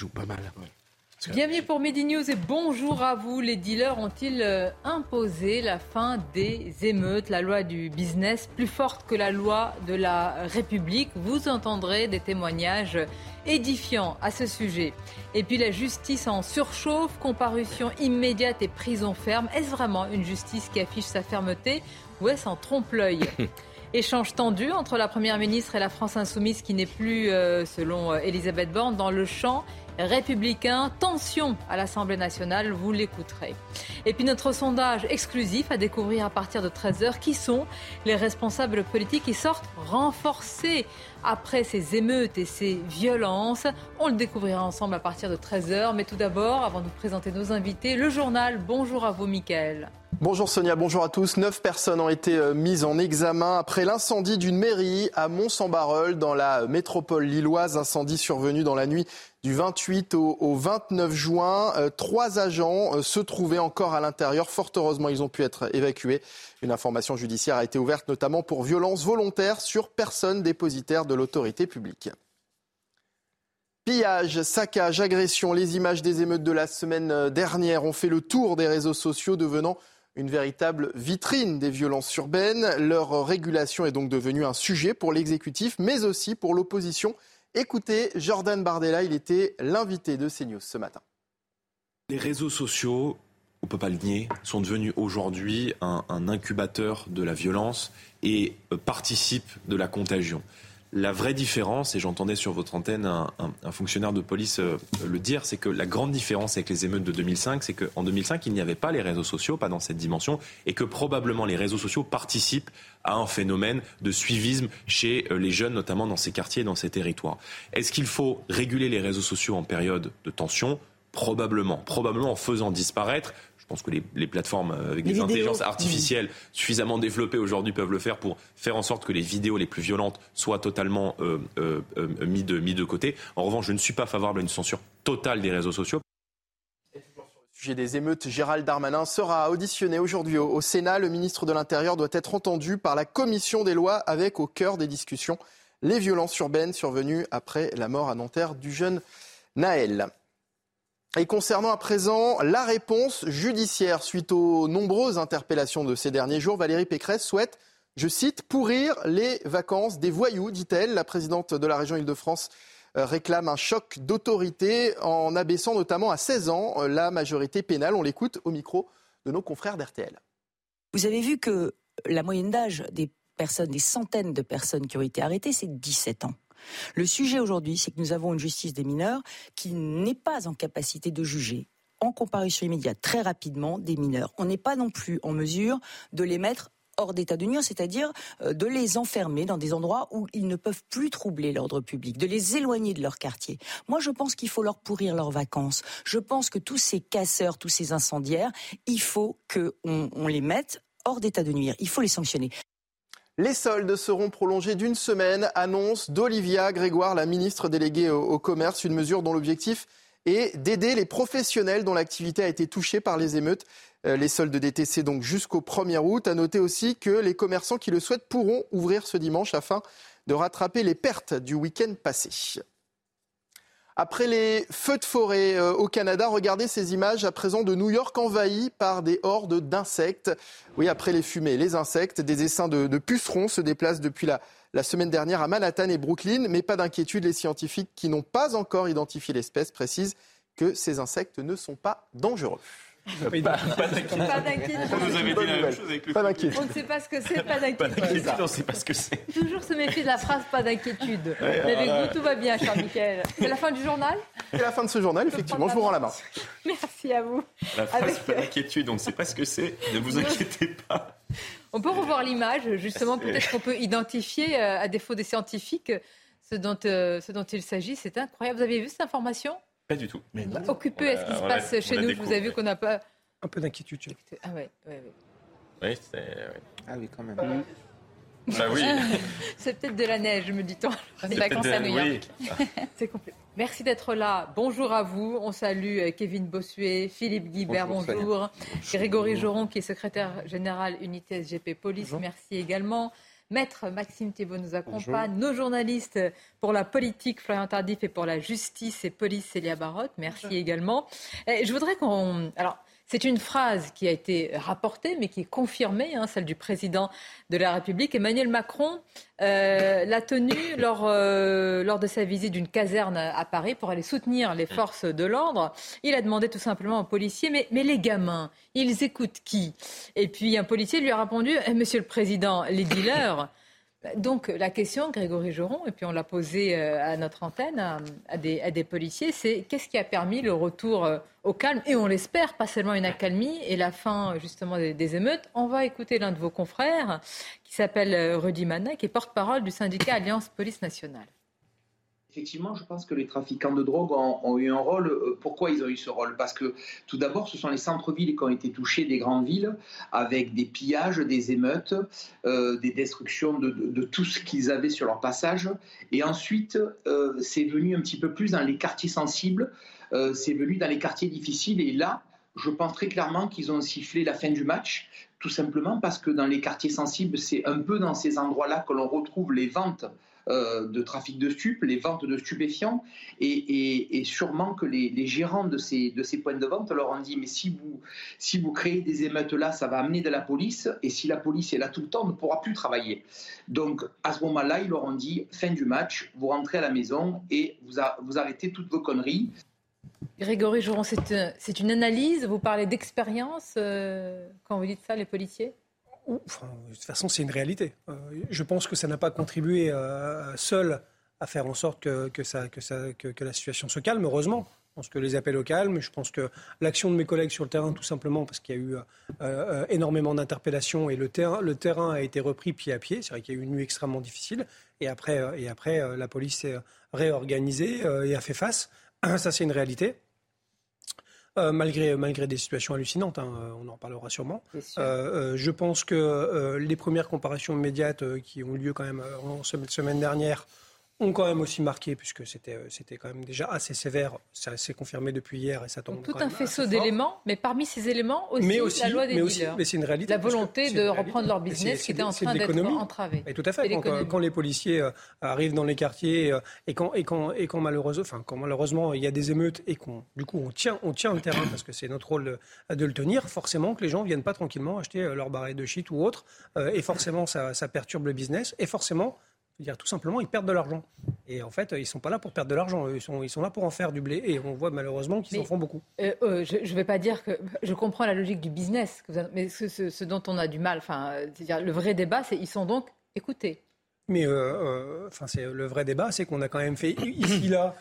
Joue pas mal. Bienvenue pour Midi News et bonjour à vous. Les dealers ont-ils euh, imposé la fin des émeutes, la loi du business plus forte que la loi de la République Vous entendrez des témoignages édifiants à ce sujet. Et puis la justice en surchauffe, comparution immédiate et prison ferme. Est-ce vraiment une justice qui affiche sa fermeté ou est-ce en trompe-l'œil? Échange tendu entre la Première ministre et la France insoumise qui n'est plus, euh, selon euh, Elisabeth Borne, dans le champ républicain. Tension à l'Assemblée nationale, vous l'écouterez. Et puis notre sondage exclusif à découvrir à partir de 13h qui sont les responsables politiques qui sortent renforcés après ces émeutes et ces violences. On le découvrira ensemble à partir de 13h. Mais tout d'abord, avant de présenter nos invités, le journal. Bonjour à vous, Mickaël. Bonjour Sonia, bonjour à tous. Neuf personnes ont été euh, mises en examen après l'incendie d'une mairie à Mont-Saint-Barreul dans la métropole lilloise. Incendie survenu dans la nuit du 28 au, 29 juin. Euh, trois agents euh, se trouvaient encore à l'intérieur. Fort heureusement, ils ont pu être évacués. Une information judiciaire a été ouverte notamment pour violence volontaire sur personne dépositaire de l'autorité publique. Pillage, saccage, agression, les images des émeutes de la semaine dernière ont fait le tour des réseaux sociaux, devenant une véritable vitrine des violences urbaines. Leur régulation est donc devenue un sujet pour l'exécutif, mais aussi pour l'opposition. Écoutez, Jordan Bardella, il était l'invité de CNews ce matin. Les réseaux sociaux, on ne peut pas le nier, sont devenus aujourd'hui un, incubateur de la violence et euh, participent de la contagion. La vraie différence, et j'entendais sur votre antenne un, fonctionnaire de police euh, le dire, c'est que la grande différence avec les émeutes de 2005, c'est qu'en 2005, il n'y avait pas les réseaux sociaux, pas dans cette dimension, et que probablement les réseaux sociaux participent à un phénomène de suivisme chez euh, les jeunes, notamment dans ces quartiers et dans ces territoires. Est-ce qu'il faut réguler les réseaux sociaux en période de tension? Probablement. Probablement en faisant disparaître pense que les, plateformes euh, avec des intelligences artificielles suffisamment développées aujourd'hui peuvent le faire pour faire en sorte que les vidéos les plus violentes soient totalement euh, euh, mis, de, mis de côté. En revanche, je ne suis pas favorable à une censure totale des réseaux sociaux. sujet des émeutes, Gérald Darmanin sera auditionné aujourd'hui au, Sénat. Le ministre de l'Intérieur doit être entendu par la commission des lois avec au cœur des discussions les violences urbaines survenues après la mort à Nanterre du jeune Naël. Et concernant à présent la réponse judiciaire suite aux nombreuses interpellations de ces derniers jours, Valérie Pécresse souhaite, je cite, pourrir les vacances des voyous, dit-elle. La présidente de la région Île-de-France euh, réclame un choc d'autorité en abaissant notamment à 16 ans euh, la majorité pénale. On l'écoute au micro de nos confrères d'RTL. Vous avez vu que la moyenne d'âge des personnes, des centaines de personnes qui ont été arrêtées, c'est 17 ans. Le sujet aujourd'hui, c'est que nous avons une justice des mineurs qui n'est pas en capacité de juger en comparution immédiate très rapidement des mineurs. On n'est pas non plus en mesure de les mettre hors d'état de nuire, c'est-à-dire euh, de les enfermer dans des endroits où ils ne peuvent plus troubler l'ordre public, de les éloigner de leur quartier. Moi, je pense qu'il faut leur pourrir leurs vacances. Je pense que tous ces casseurs, tous ces incendiaires, il faut qu'on on les mette hors d'état de nuire. Il faut les sanctionner. Les soldes seront prolongés d'une semaine, annonce d'Olivia Grégoire, la ministre déléguée au, commerce, une mesure dont l'objectif est d'aider les professionnels dont l'activité a été touchée par les émeutes. Euh, les soldes DTC donc jusqu'au 1er août. À noter aussi que les commerçants qui le souhaitent pourront ouvrir ce dimanche afin de rattraper les pertes du week-end passé. Après les feux de forêt euh, au Canada, regardez ces images à présent de New York envahi par des hordes d'insectes. Oui, après les fumées, les insectes, des essaims de, pucerons se déplacent depuis la, la semaine dernière à Manhattan et Brooklyn. Mais pas d'inquiétude, les scientifiques qui n'ont pas encore identifié l'espèce précisent que ces insectes ne sont pas dangereux. Pas, d'inquiétude. On nous avait dit la même chose avec le Pas d'inquiétude. On ne sait pas ce que c'est, pas d'inquiétude. on ne sait pas ce que c'est. Toujours se méfier de la phrase pas d'inquiétude. avec vous, tout va bien, cher Michael. C'est la fin du journal C'est la fin de ce journal, effectivement. Je vous rends la main. Merci à vous. La phrase pas d'inquiétude, on ne sait pas ce que c'est. Ne vous inquiétez pas. On peut revoir l'image, justement, peut-être qu'on peut identifier, euh, à défaut des scientifiques, ce dont, ce dont il s'agit. C'est incroyable. Vous avez vu cette information? Pas du tout. Mais Occupé à ce qui se passe chez nous. Vous avez vu qu'on n'a pas. Un peu d'inquiétude. Ah ouais, ouais, ouais. Oui, c'est. Ah oui, quand même. Bah oui. c'est peut-être de la neige, me dit-on. C'est vacances à New York. c'est complet. Merci d'être là. Bonjour à vous. On salue euh, Kevin Bossuet, Philippe Guibert, bonjour. Grégory Joron, qui est secrétaire général unité SGP Police, merci également. Maître Maxime Thibault nous accompagne. Nos journalistes pour la politique, Florian Tardif, et pour la justice et police, Célia Barotte. Merci également. je voudrais qu'on. Alors, c'est une phrase qui a été rapportée, mais qui est confirmée, hein, celle du président de la République. Emmanuel Macron euh, l'a tenue lors, euh, lors de sa visite d'une caserne à Paris pour aller soutenir les forces de l'ordre. Il a demandé tout simplement aux policiers, mais, mais les gamins, ils écoutent qui? Et puis un policier lui a répondu, eh, Monsieur le Président, les dealers. Donc la question, Grégory Joron, et puis on l'a posée euh, à notre antenne, à, des, policiers, c'est qu'est-ce qui a permis le retour euh, au calme, et on l'espère, pas seulement une accalmie, et la fin justement des, émeutes. On va écouter l'un de vos confrères, qui s'appelle euh, Rudy Manet, qui est porte-parole du syndicat Alliance Police Nationale. Effectivement, je pense que les trafiquants de drogue ont, eu un rôle. Euh, pourquoi ils ont eu ce rôle? Parce que tout d'abord, ce sont les centres-villes qui ont été touchés des grandes villes, avec des pillages, des émeutes, euh, des destructions de, tout ce qu'ils avaient sur leur passage. Et ensuite, euh, c'est venu un petit peu plus dans les quartiers sensibles, c'est venu dans les quartiers difficiles. Et là, je pense très clairement qu'ils ont sifflé la fin du match, tout simplement parce que dans les quartiers sensibles, c'est un peu dans ces endroits-là que l'on retrouve les ventes euh, de trafic de stupes, les ventes de stupéfiants, et, sûrement que les, gérants de ces, de ces points de vente leur ont dit mais si vous, si vous créez des émeutes là, ça va amener de la police, et si la police est là tout le temps, on ne pourra plus travailler. Donc à ce moment-là, ils leur ont dit fin du match, vous rentrez à la maison et vous, vous arrêtez toutes vos conneries. Grégory Jouron, c'est une analyse, vous parlez d'expérience euh, quand vous dites ça, les policiers? De toute façon, c'est une réalité. Euh, je pense que ça n'a pas contribué euh, seul à faire en sorte que, la situation se calme, heureusement. Je pense que les appels au calme, je pense que l'action de mes collègues sur le terrain, tout simplement parce qu'il y a eu euh, énormément d'interpellations et le terrain, le terrain a été repris pied à pied. C'est vrai qu'il y a eu une nuit extrêmement difficile. Et après, et après la police s'est réorganisée et a fait face. Ça, c'est une réalité. Euh, malgré, malgré des situations hallucinantes, hein, euh, on en parlera sûrement. Euh, je pense que les premières comparations immédiates qui ont eu lieu quand même en semaine dernière ont quand même aussi marqué, puisque c'était, euh, c'était quand même déjà assez sévère. Ça s'est confirmé depuis hier et ça tombe. tout un faisceau d'éléments, mais parmi ces éléments aussi, mais aussi la loi des mais aussi, Mais c'est une réalité. La volonté de reprendre leur business qui était en train d'être entravé. Et tout à fait. Quand, les policiers euh, arrivent dans les quartiers euh, et quand, et quand, et quand, malheureusement, enfin, quand malheureusement il y a des émeutes et qu'on, du coup, on tient, on tient le terrain parce que c'est notre rôle de, le tenir, forcément que les gens viennent pas tranquillement acheter leur barret de shit ou autre. et forcément, ça, ça perturbe le business. Et forcément, dire tout simplement, ils perdent de l'argent. Et en fait, ils ne sont pas là pour perdre de l'argent, ils sont, ils sont là pour en faire du blé. Et on voit malheureusement qu'ils en font beaucoup. Euh, euh, je ne vais pas dire que. Je comprends la logique du business, mais ce, dont on a du mal, enfin, c'est-à-dire le vrai débat, c'est ils sont donc écoutés. Mais euh, enfin, c'est le vrai débat, c'est qu'on a quand même fait ici là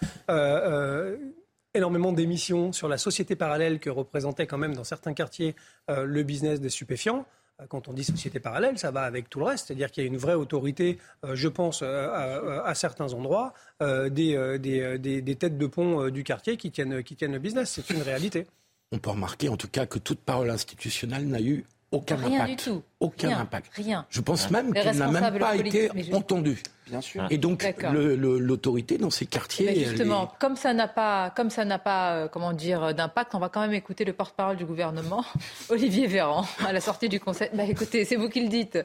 énormément d'émissions sur la société parallèle que représentait quand même dans certains quartiers le business des stupéfiants. Euh, quand on dit société parallèle, ça va avec tout le reste. C'est-à-dire qu'il y a une vraie autorité, euh, je pense, euh, à, certains endroits, des, têtes de pont du quartier qui tiennent, qui tiennent le business. C'est une réalité. On peut remarquer en tout cas que toute parole institutionnelle n'a eu aucun rien impact. Du tout. Aucun impact. Rien. Je pense même qu'il n'a même pas été entendu. Bien sûr. Et donc l'autorité dans ces quartiers. justement, comme ça n'a pas, comme ça n'a pas, euh, comment dire, d'impact, on va quand même écouter le porte-parole du gouvernement, Olivier Véran, à la sortie du Conseil. Bah, écoutez, c'est vous qui le dites.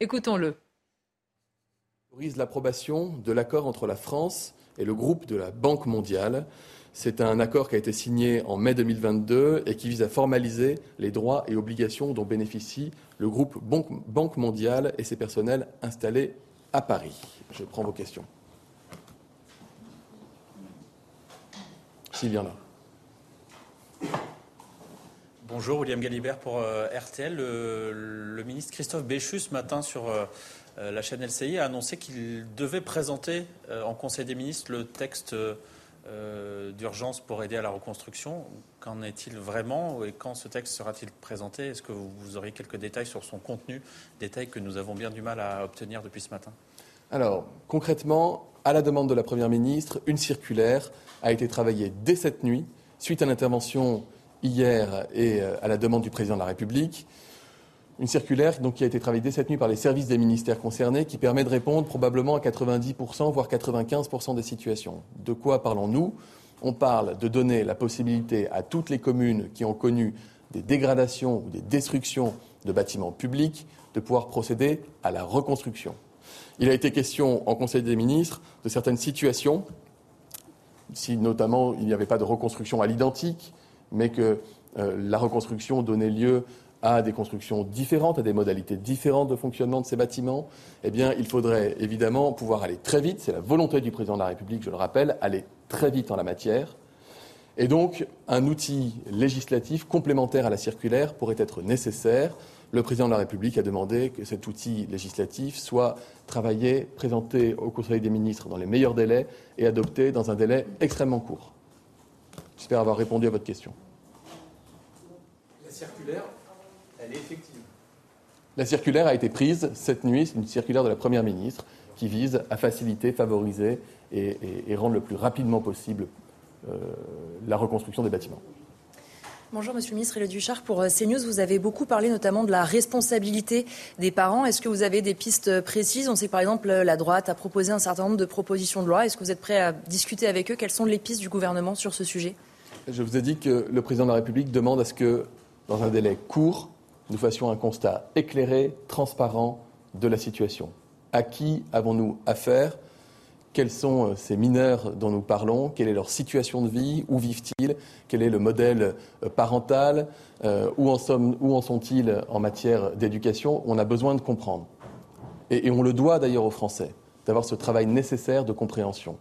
Écoutons-le. Autorise l'approbation de l'accord entre la France et le groupe de la Banque mondiale c'est un accord qui a été signé en mai 2022 et qui vise à formaliser les droits et obligations dont bénéficie le groupe Banque mondiale et ses personnels installés à Paris. Je prends vos questions. En a. Bonjour, William Galibert pour euh, RTL. Le, ministre Christophe Béchu, ce matin, sur euh, euh, la chaîne LCI, a annoncé qu'il devait présenter en Conseil des ministres le texte euh, d'urgence pour aider à la reconstruction. Qu'en est-il vraiment et quand ce texte sera-t-il présenté? Est-ce que vous, auriez quelques détails sur son contenu, détails que nous avons bien du mal à obtenir depuis ce matin? Alors, concrètement, à la demande de la Première ministre, une circulaire a été travaillée dès cette nuit, suite à l'intervention hier et euh, à la demande du Président de la République. Une circulaire qui a été travaillée dès cette nuit par les services des ministères concernés qui permet de répondre probablement à 90%, voire 95% des situations. De quoi parlons-nous? On parle de donner la possibilité à toutes les communes qui ont connu des dégradations ou des destructions de bâtiments publics de pouvoir procéder à la reconstruction. Il a été question en Conseil des ministres de certaines situations, si notamment il n'y avait pas de reconstruction à l'identique, mais que euh, la reconstruction donnait lieu à des constructions différentes, à des modalités différentes de fonctionnement de ces bâtiments, eh bien, il faudrait évidemment pouvoir aller très vite. C'est la volonté du président de la République, je le rappelle, aller très vite en la matière. Et donc, un outil législatif complémentaire à la circulaire pourrait être nécessaire. Le président de la République a demandé que cet outil législatif soit travaillé, présenté au Conseil des ministres dans les meilleurs délais et adopté dans un délai extrêmement court. J'espère avoir répondu à votre question. La circulaire, elle est effective. La circulaire a été prise cette nuit, c'est une circulaire de la Première ministre qui vise à faciliter, favoriser et, rendre le plus rapidement possible euh, la reconstruction des bâtiments. Bonjour Monsieur le ministre Le Duchard. Pour euh, CNews, vous avez beaucoup parlé notamment de la responsabilité des parents. Est-ce que vous avez des pistes précises? On sait que par exemple la droite a proposé un certain nombre de propositions de loi. Est-ce que vous êtes prêt à discuter avec eux? Quelles sont les pistes du gouvernement sur ce sujet? Je vous ai dit que le président de la République demande à ce que, dans un délai court, nous fassions un constat éclairé, transparent de la situation. À qui avons-nous affaire? Quels sont euh, ces mineurs dont nous parlons, quelle est leur situation de vie, où vivent-ils, quel est le modèle euh, parental, euh, où en, sont-ils en matière d'éducation? On a besoin de comprendre. Et, on le doit d'ailleurs aux Français, d'avoir ce travail nécessaire de compréhension.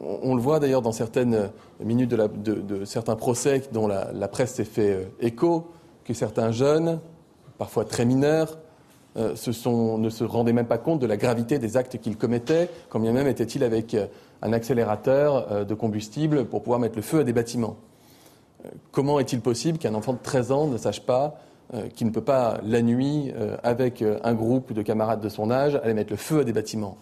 On, le voit d'ailleurs dans certaines minutes de, certains procès dont la presse s'est fait écho, que certains jeunes, parfois très mineurs, euh, ne se rendaient même pas compte de la gravité des actes qu'ils commettaient, quand bien même était-il avec euh, un accélérateur euh, de combustible pour pouvoir mettre le feu à des bâtiments. comment est-il possible qu'un enfant de 13 ans ne sache pas qu'il ne peut pas, la nuit, avec un groupe de camarades de son âge, aller mettre le feu à des bâtiments?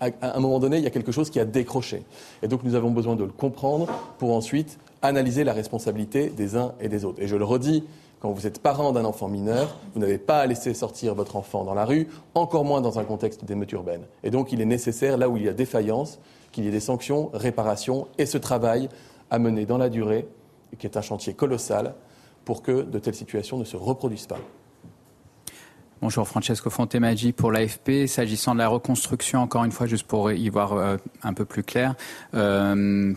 À un moment donné, il y a quelque chose qui a décroché. Et donc nous avons besoin de le comprendre pour ensuite analyser la responsabilité des uns et des autres. Et je le redis, quand vous êtes parent d'un enfant mineur, vous n'avez pas à laisser sortir votre enfant dans la rue, encore moins dans un contexte d'émeute urbaine. Et donc il est nécessaire, là où il y a défaillance, qu'il y ait des sanctions, réparations et ce travail à mener dans la durée, qui est un chantier colossal, pour que de telles situations ne se reproduisent pas. Bonjour Francesco Fontemaggi pour l'AFP. S'agissant de la reconstruction, encore une fois, juste pour y voir euh, un peu plus clair, euh,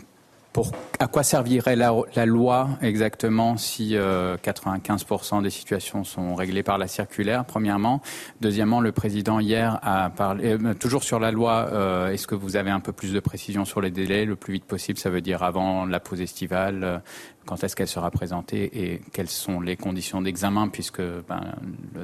à quoi servirait la, loi exactement si 95% euh, des situations sont réglées par la circulaire, premièrement. Deuxièmement, le président hier a parlé, euh, toujours sur la loi, euh, est-ce que vous avez un peu plus de précision sur les délais? Le plus vite possible, ça veut dire avant la pause estivale quand est-ce qu'elle sera présentée et quelles sont les conditions d'examen puisque ben,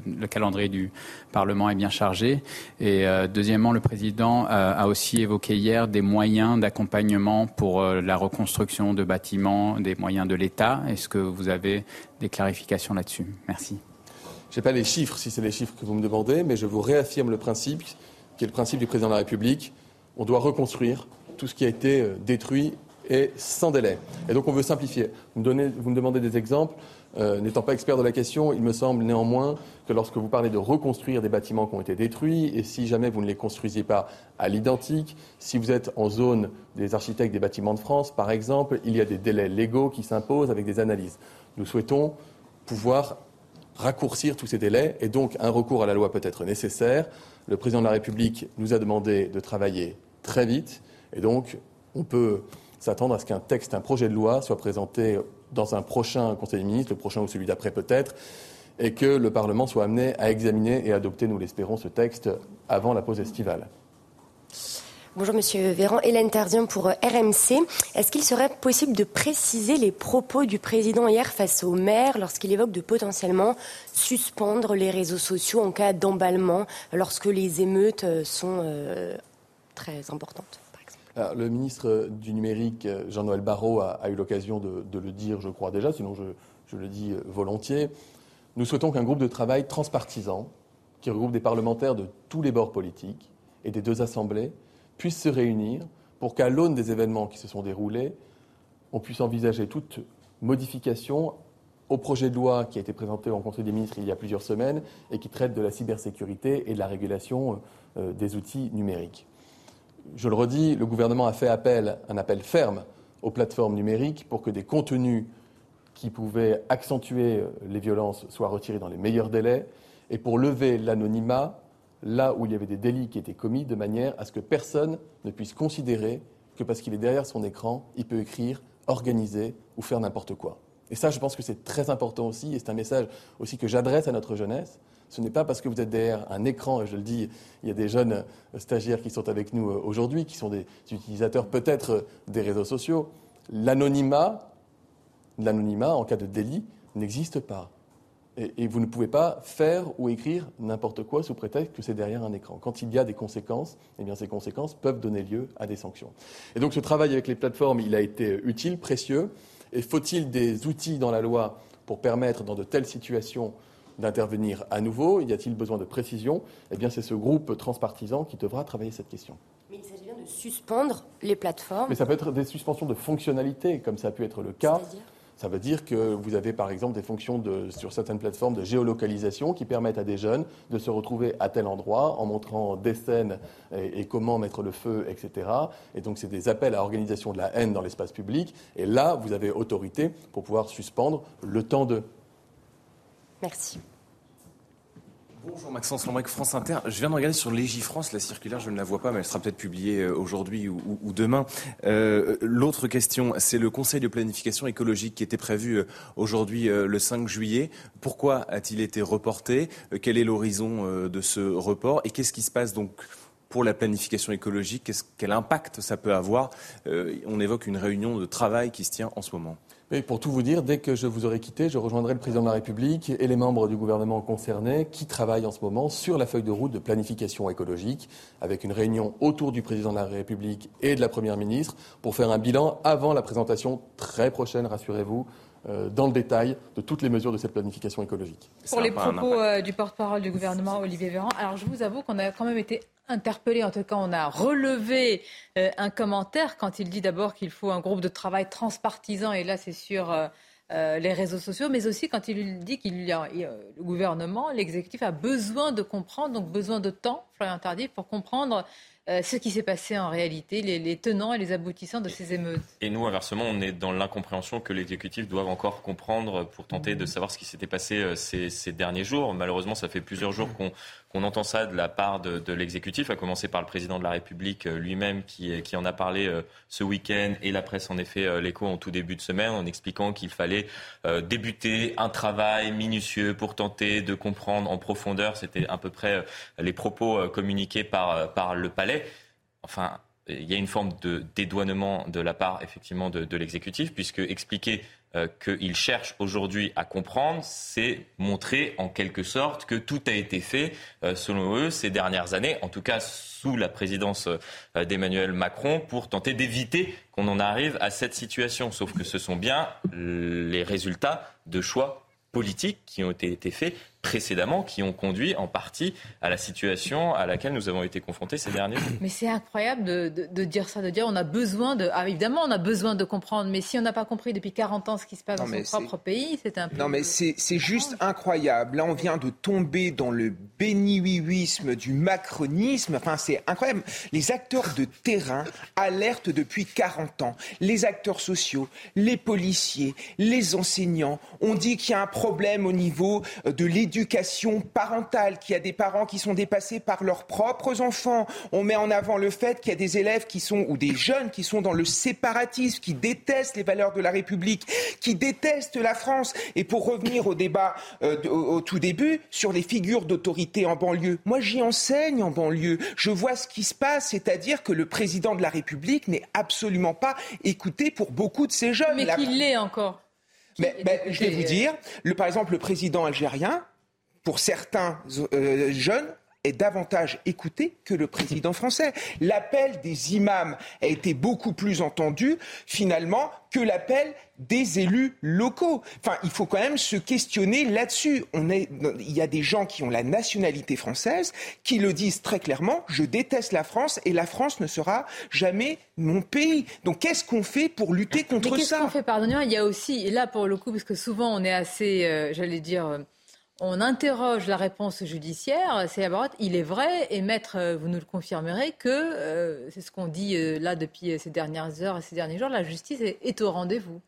le, calendrier du Parlement est bien chargé. Et euh, deuxièmement, le président euh, a aussi évoqué hier des moyens d'accompagnement pour euh, la reconstruction de bâtiments, des moyens de l'État. Est-ce que vous avez des clarifications là-dessus? Merci. Je n'ai pas les chiffres, si c'est les chiffres que vous me demandez, mais je vous réaffirme le principe, qui est le principe du président de la République. On doit reconstruire tout ce qui a été détruit et sans délai. Et donc on veut simplifier. Vous me, demandez des exemples. Euh, n'étant pas expert de la question, il me semble néanmoins que lorsque vous parlez de reconstruire des bâtiments qui ont été détruits, et si jamais vous ne les construisiez pas à l'identique, si vous êtes en zone des architectes des bâtiments de France, par exemple, il y a des délais légaux qui s'imposent avec des analyses. Nous souhaitons pouvoir raccourcir tous ces délais, et donc un recours à la loi peut être nécessaire. Le président de la République nous a demandé de travailler très vite, et donc on peut s'attendre à ce qu'un texte, un projet de loi soit présenté dans un prochain Conseil des ministres, le prochain ou celui d'après peut-être, et que le Parlement soit amené à examiner et adopter, nous l'espérons, ce texte avant la pause estivale. Bonjour Monsieur Véran, Hélène Tardien pour RMC. Est-ce qu'il serait possible de préciser les propos du président hier face au maire lorsqu'il évoque de potentiellement suspendre les réseaux sociaux en cas d'emballement lorsque les émeutes euh, sont euh, très importantes? Le ministre du numérique, Jean-Noël Barrot, a, eu l'occasion de, le dire, je crois déjà, sinon je, le dis volontiers. Nous souhaitons qu'un groupe de travail transpartisan, qui regroupe des parlementaires de tous les bords politiques et des deux assemblées puissent se réunir pour qu'à l'aune des événements qui se sont déroulés, on puisse envisager toute modification au projet de loi qui a été présenté en Conseil des ministres il y a plusieurs semaines et qui traite de la cybersécurité et de la régulation euh, des outils numériques. Je le redis, le gouvernement a fait appel, un appel ferme aux plateformes numériques pour que des contenus qui pouvaient accentuer euh, les violences soient retirés dans les meilleurs délais et pour lever l'anonymat là où il y avait des délits qui étaient commis de manière à ce que personne ne puisse considérer que parce qu'il est derrière son écran, il peut écrire, organiser ou faire n'importe quoi. Et ça, je pense que c'est très important aussi, et c'est un message aussi que j'adresse à notre jeunesse. Ce n'est pas parce que vous êtes derrière un écran, et je le dis, il y a des jeunes stagiaires qui sont avec nous euh, aujourd'hui, qui sont des utilisateurs peut-être des réseaux sociaux. L'anonymat, l'anonymat en cas de délit n'existe pas. Et, vous ne pouvez pas faire ou écrire n'importe quoi sous prétexte que c'est derrière un écran. Quand il y a des conséquences, eh bien ces conséquences peuvent donner lieu à des sanctions. Et donc ce travail avec les plateformes, il a été utile, précieux. Et faut-il des outils dans la loi pour permettre dans de telles situations d'intervenir à nouveau Y a-t-il besoin de précision? Eh bien c'est ce groupe transpartisan qui devra travailler cette question. Mais il s'agit bien de suspendre les plateformes. Mais ça peut être des suspensions de fonctionnalités, comme ça a pu être le cas ça veut dire que vous avez par exemple des fonctions sur certaines plateformes de géolocalisation qui permettent à des jeunes de se retrouver à tel endroit en montrant des scènes et, comment mettre le feu, etc. Et donc c'est des appels à organisation de la haine dans l'espace public. Et là, vous avez autorité pour pouvoir suspendre le temps de. Merci. Bonjour Maxence Lombrec, France Inter. Je viens de regarder sur Légifrance, la circulaire, je ne la vois pas, mais elle sera peut-être publiée euh, aujourd'hui ou, demain. Euh, l'autre question, c'est le Conseil de planification écologique qui était prévu euh, aujourd'hui le 5 juillet. Pourquoi a-t-il été reporté? Quel est l'horizon de ce report? Et qu'est-ce qui se passe donc pour la planification écologique? Quel impact ça peut avoir? On évoque une réunion de travail qui se tient en ce moment pour tout vous dire, dès que je vous aurai quitté, je rejoindrai le président de la République et les membres du gouvernement concernés qui travaillent en ce moment sur la feuille de route de planification écologique, avec une réunion autour du président de la République et de la première ministre pour faire un bilan avant la présentation très prochaine, rassurez-vous, dans le détail de toutes les mesures de cette planification écologique. Pour les propos euh, du porte-parole du gouvernement, Olivier Véran, alors je vous avoue qu'on a quand même été interpellé, en tout cas on a relevé euh, un commentaire quand il dit d'abord qu'il faut un groupe de travail transpartisan, et là c'est sur euh, euh, les réseaux sociaux, mais aussi quand il dit qu'il y a le gouvernement, l'exécutif a besoin de comprendre, donc besoin de temps, Florian Tardif, pour comprendre euh, ce qui s'est passé en réalité, les, tenants et les aboutissants de ces émeutes. Et nous, inversement, on est dans l'incompréhension que l'exécutif doit encore comprendre pour tenter de savoir ce qui s'était passé euh, ces, derniers jours. Malheureusement, ça fait plusieurs jours qu'on entend ça de la part de, l'exécutif, à commencer par le président de la République euh, lui-même qui, qui, en a parlé ce week-end et la presse en effet l'écho en tout début de semaine en expliquant qu'il fallait débuter un travail minutieux pour tenter de comprendre en profondeur. C'était à peu près les propos communiqués par, par le palais. Enfin, il y a une forme de dédouanement de la part effectivement de, l'exécutif, puisque expliquer euh, qu'il cherche aujourd'hui à comprendre, c'est montrer en quelque sorte que tout a été fait, euh, selon eux, ces dernières années, en tout cas sous la présidence euh, d'Emmanuel Macron, pour tenter d'éviter qu'on en arrive à cette situation. Sauf que ce sont bien les résultats de choix politiques qui ont été faits précédemment qui ont conduit en partie à la situation à laquelle nous avons été confrontés ces derniers jours. Mais c'est incroyable de, dire ça, de dire on a besoin de... Ah, évidemment, on a besoin de comprendre, mais si on n'a pas compris depuis 40 ans ce qui se passe dans son propre pays, c'est un peu... Non, mais c'est juste incroyable. Là, on vient de tomber dans le béni-oui-huisme du macronisme. Enfin, c'est incroyable. Les acteurs de terrain alertent depuis 40 ans. Les acteurs sociaux, les policiers, les enseignants. On dit qu'il y a un problème au niveau de l'éducation éducation parentale, qu'il y a des parents qui sont dépassés par leurs propres enfants. On met en avant le fait qu'il y a des élèves qui sont, ou des jeunes qui sont dans le séparatisme, qui détestent les valeurs de la République, qui détestent la France. Et pour revenir au débat euh, au, tout début sur les figures d'autorité en banlieue, moi j'y enseigne en banlieue. Je vois ce qui se passe, c'est-à-dire que le président de la République n'est absolument pas écouté pour beaucoup de ces jeunes. Mais qu'il l'est encore. Mais, je vais vous dire, le, par exemple, le président algérien, pour certains euh, jeunes, est davantage écouté que le président français. L'appel des imams a été beaucoup plus entendu finalement que l'appel des élus locaux. Enfin, il faut quand même se questionner là-dessus. On est, il y a des gens qui ont la nationalité française qui le disent très clairement. Je déteste la France et la France ne sera jamais mon pays. Donc, qu'est-ce qu'on fait pour lutter contre Mais ça? Qu'est-ce qu'on fait? Pardonnez-moi. Il y a aussi, et là pour le coup, parce que souvent on est assez, euh, j'allais dire. Euh, on interroge la réponse judiciaire, c'est. Il est vrai, et maître, euh, vous nous le confirmerez, que c'est ce qu'on dit là depuis ces dernières heures et ces derniers jours, la justice est au rendez-vous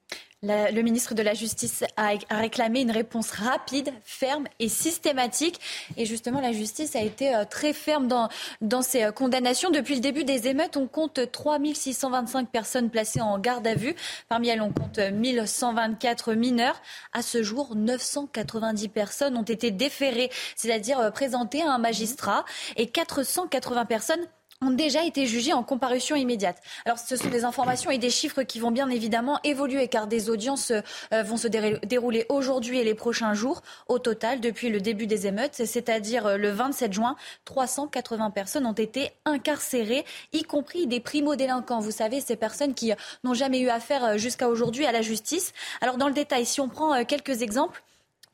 le ministre de la Justice a, réclamé une réponse rapide, ferme et systématique. Et justement, la justice a été euh, très ferme dans, dans ses euh, condamnations. Depuis le début des émeutes, on compte 3625 personnes placées en garde à vue. Parmi elles, on compte 1124 mineurs. À ce jour, 990 personnes ont été déférées, c'est-à-dire euh, présentées à un magistrat, et 480 personnes ont déjà été jugés en comparution immédiate. Alors ce sont des informations et des chiffres qui vont bien évidemment évoluer car des audiences euh, vont se dérouler aujourd'hui et les prochains jours. Au total, depuis le début des émeutes, c'est-à-dire euh, le 27 juin, 380 personnes ont été incarcérées, y compris des primo-délinquants. Vous savez, ces personnes qui n'ont jamais eu affaire euh, jusqu'à aujourd'hui à la justice. Alors dans le détail, si on prend quelques exemples,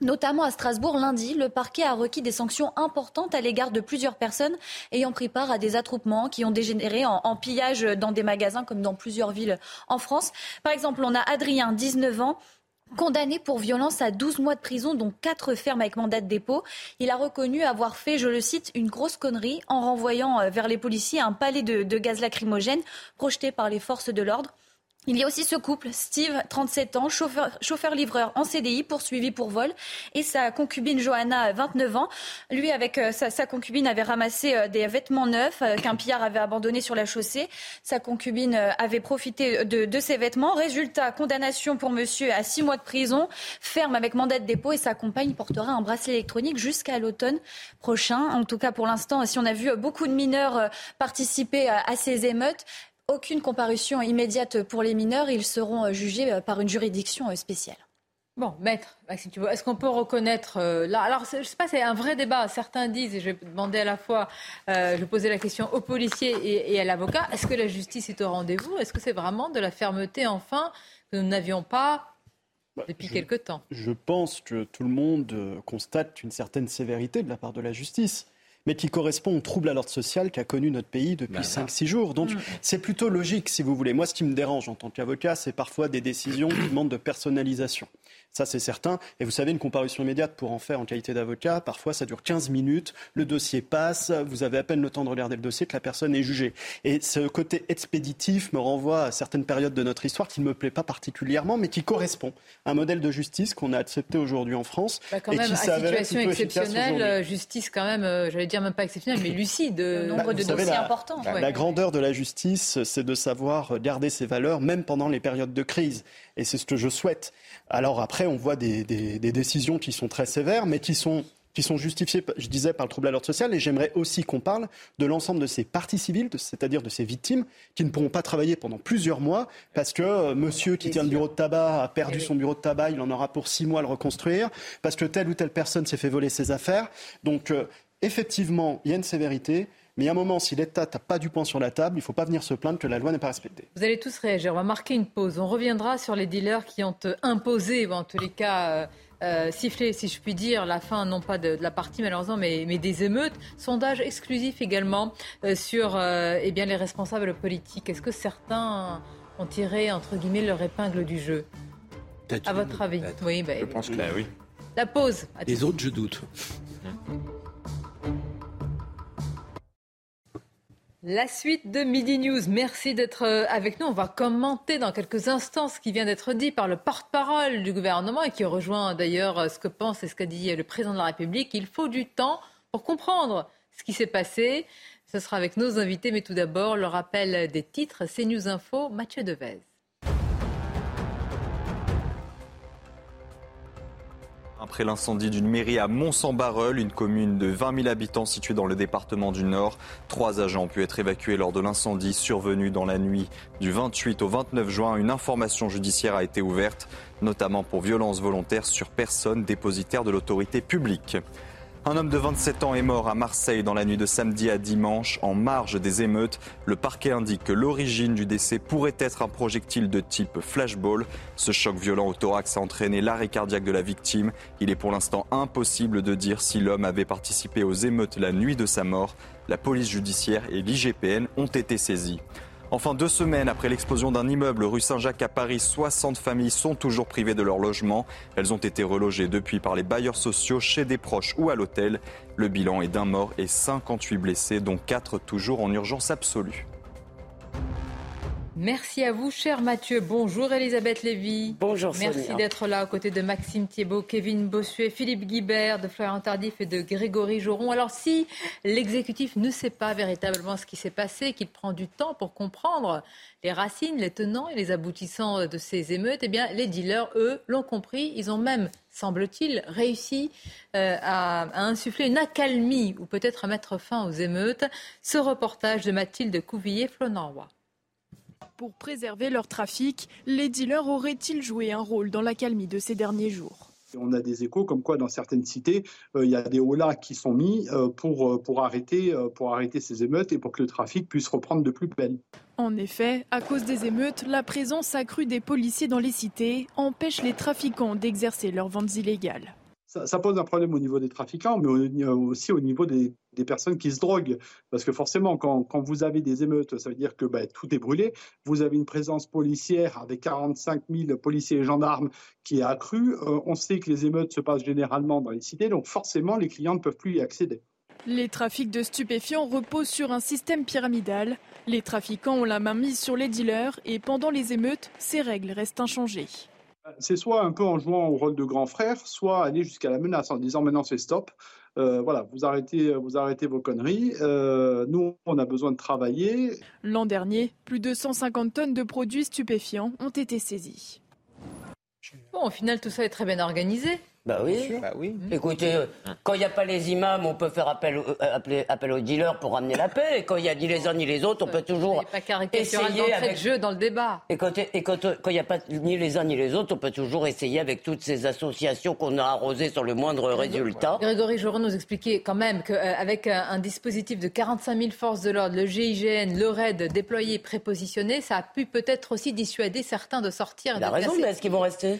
Notamment à Strasbourg, lundi, le parquet a requis des sanctions importantes à l'égard de plusieurs personnes ayant pris part à des attroupements qui ont dégénéré en, pillage dans des magasins comme dans plusieurs villes en France. Par exemple, on a Adrien, 19 ans, condamné pour violence à 12 mois de prison, dont 4 fermes avec mandat de dépôt. Il a reconnu avoir fait, je le cite, une grosse connerie en renvoyant euh, vers les policiers un palais de, de gaz lacrymogène projeté par les forces de l'ordre. Il y a aussi ce couple, Steve, 37 ans, chauffeur-livreur en CDI, poursuivi pour vol, et sa concubine Johanna, 29 ans. Lui, avec euh, sa, concubine, avait ramassé euh, des vêtements neufs euh, qu'un pillard avait abandonnés sur la chaussée. Sa concubine avait profité de, de ces vêtements. Résultat, condamnation pour monsieur à 6 mois de prison, ferme avec mandat de dépôt, et sa compagne portera un bracelet électronique jusqu'à l'automne prochain. En tout cas, pour l'instant, si on a vu beaucoup de mineurs participer à ces émeutes, aucune comparution immédiate pour les mineurs. Ils seront euh, jugés euh, par une juridiction euh, spéciale. Bon, maître, est-ce qu'on peut reconnaître là Alors, je ne sais pas, c'est un vrai débat. Certains disent, et je vais demander à la fois, je vais poser la question aux policiers et, à l'avocat, est-ce que la justice est au rendez-vous? Est-ce que c'est vraiment de la fermeté, enfin, que nous n'avions pas bah, depuis quelque temps? Je pense que tout le monde constate une certaine sévérité de la part de la justice mais qui correspond au trouble à l'ordre social qu'a connu notre pays depuis 5-6 bah, jours. Donc mm. c'est plutôt logique, si vous voulez. Moi, ce qui me dérange en tant qu'avocat, c'est parfois des décisions qui demandent de personnalisation. Ça, c'est certain. Et vous savez, une comparution immédiate pour en faire en qualité d'avocat, parfois, ça dure 15 minutes. Le dossier passe. Vous avez à peine le temps de regarder le dossier que la personne est jugée. Et ce côté expéditif me renvoie à certaines périodes de notre histoire qui ne me plaît pas particulièrement, mais qui correspond à un modèle de justice qu'on a accepté aujourd'hui en France. Bah quand et même, qui à situation exceptionnelle, euh, justice quand même, euh, j'allais dire même pas exceptionnelle, mais lucide. Le nombre bah, de dossiers importants. La grandeur de la justice, c'est de savoir garder ses valeurs, même pendant les périodes de crise. Et c'est ce que je souhaite. Alors après, on voit des, décisions qui sont très sévères, mais qui sont qui sont justifiées, je disais, par le trouble à l'ordre social. Et j'aimerais aussi qu'on parle de l'ensemble de ces parties civiles, c'est-à-dire de ces victimes, qui ne pourront pas travailler pendant plusieurs mois parce que euh, monsieur qui tient le bureau de tabac a perdu son bureau de tabac, il en aura pour six mois à le reconstruire, parce que telle ou telle personne s'est fait voler ses affaires. Donc, euh, effectivement, il y a une sévérité. Mais il y a un moment, si l'État n'a pas du poing sur la table, il ne faut pas venir se plaindre que la loi n'est pas respectée. Vous allez tous réagir. On va marquer une pause. On reviendra sur les dealers qui ont euh, imposé, ou en tous les cas, euh, euh, sifflé, si je puis dire, la fin, non pas de, la partie malheureusement, mais, mais, des émeutes. Sondage exclusif également sur eh bien, les responsables politiques. Est-ce que certains ont tiré, entre guillemets, leur épingle du jeu? À votre avis Oui, bah, je pense que bah oui. La pause. Les autres, je doute. La suite de Midi News. Merci d'être euh, avec nous. On va commenter dans quelques instants ce qui vient d'être dit par le porte-parole du gouvernement et qui rejoint d'ailleurs euh, ce que pense et ce qu'a dit le président de la République. Il faut du temps pour comprendre ce qui s'est passé. Ce sera avec nos invités, mais tout d'abord le rappel des titres. C'est News Info, Mathieu Devez. Après l'incendie d'une mairie à Mont-Saint-Barreul, une commune de 20 000 habitants située dans le département du Nord, trois agents ont pu être évacués lors de l'incendie survenu dans la nuit du 28 au 29 juin. Une information judiciaire a été ouverte, notamment pour violence volontaire sur personne dépositaire de l'autorité publique. Un homme de 27 ans est mort à Marseille dans la nuit de samedi à dimanche en marge des émeutes. Le parquet indique que l'origine du décès pourrait être un projectile de type flashball. Ce choc violent au thorax a entraîné l'arrêt cardiaque de la victime. Il est pour l'instant impossible de dire si l'homme avait participé aux émeutes la nuit de sa mort. La police judiciaire et l'IGPN ont été saisis. Enfin, deux semaines après l'explosion d'un immeuble rue Saint-Jacques à Paris, 60 familles sont toujours privées de leur logement. Elles ont été relogées depuis par les bailleurs sociaux chez des proches ou à l'hôtel. Le bilan est d'un mort et 58 blessés, dont 4 toujours en urgence absolue. Merci à vous, cher Mathieu. Bonjour Elisabeth Lévy. Bonjour Merci d'être là aux côtés de Maxime Thiebaud, Kevin Bossuet, Philippe Guibert, de Florian Tardif et de Grégory Joron. Alors si l'exécutif ne sait pas véritablement ce qui s'est passé, qu'il prend du temps pour comprendre les racines, les tenants et les aboutissants de ces émeutes, eh bien les dealers, eux, l'ont compris. Ils ont même, semble-t-il, réussi euh, à, à, insuffler une accalmie ou peut-être à mettre fin aux émeutes. Ce reportage de Mathilde Couvillier-Flonorroy. Pour préserver leur trafic, les dealers auraient-ils joué un rôle dans l'accalmie de ces derniers jours? On a des échos comme quoi dans certaines cités, euh, il y a des holas qui sont mis euh, pour, euh, pour, arrêter, pour arrêter ces émeutes et pour que le trafic puisse reprendre de plus belle. En effet, à cause des émeutes, la présence accrue des policiers dans les cités empêche les trafiquants d'exercer leurs ventes illégales ça, pose un problème au niveau des trafiquants, mais aussi au niveau des, personnes qui se droguent. Parce que forcément, quand, vous avez des émeutes, ça veut dire que bah, tout est brûlé. Vous avez une présence policière avec 45 000 policiers et gendarmes qui est accrue. Euh, on sait que les émeutes se passent généralement dans les cités, donc forcément, les clients ne peuvent plus y accéder. Les trafics de stupéfiants reposent sur un système pyramidal. Les trafiquants ont la main mise sur les dealers et pendant les émeutes, ces règles restent inchangées c'est soit un peu en jouant au rôle de grand frère, soit aller jusqu'à la menace en disant maintenant c'est stop. Euh, voilà, vous arrêtez, vous arrêtez vos conneries. Euh, nous, on a besoin de travailler. L'an dernier, plus de 150 tonnes de produits stupéfiants ont été saisis. Bon, au final, tout ça est très bien organisé. Bah oui. Bah oui. Écoutez, euh, quand il n'y a pas les imams, on peut faire appel, euh, appeler, appel aux dealers pour ramener la paix. Et quand il y a ni les uns ni les autres, on peut toujours essayer avec jeu dans le débat. Et quand il n'y a pas ni les uns ni les autres, on peut toujours essayer avec toutes ces associations qu'on a arrosées sur le moindre résultat. Grégory Joron nous expliquait quand même qu'avec un, un, dispositif de 45 000 forces de l'ordre, le GIGN, le RAID déployé, prépositionné, ça a pu peut-être aussi dissuader certains de sortir. Il a raison, mais est-ce qu'ils vont rester?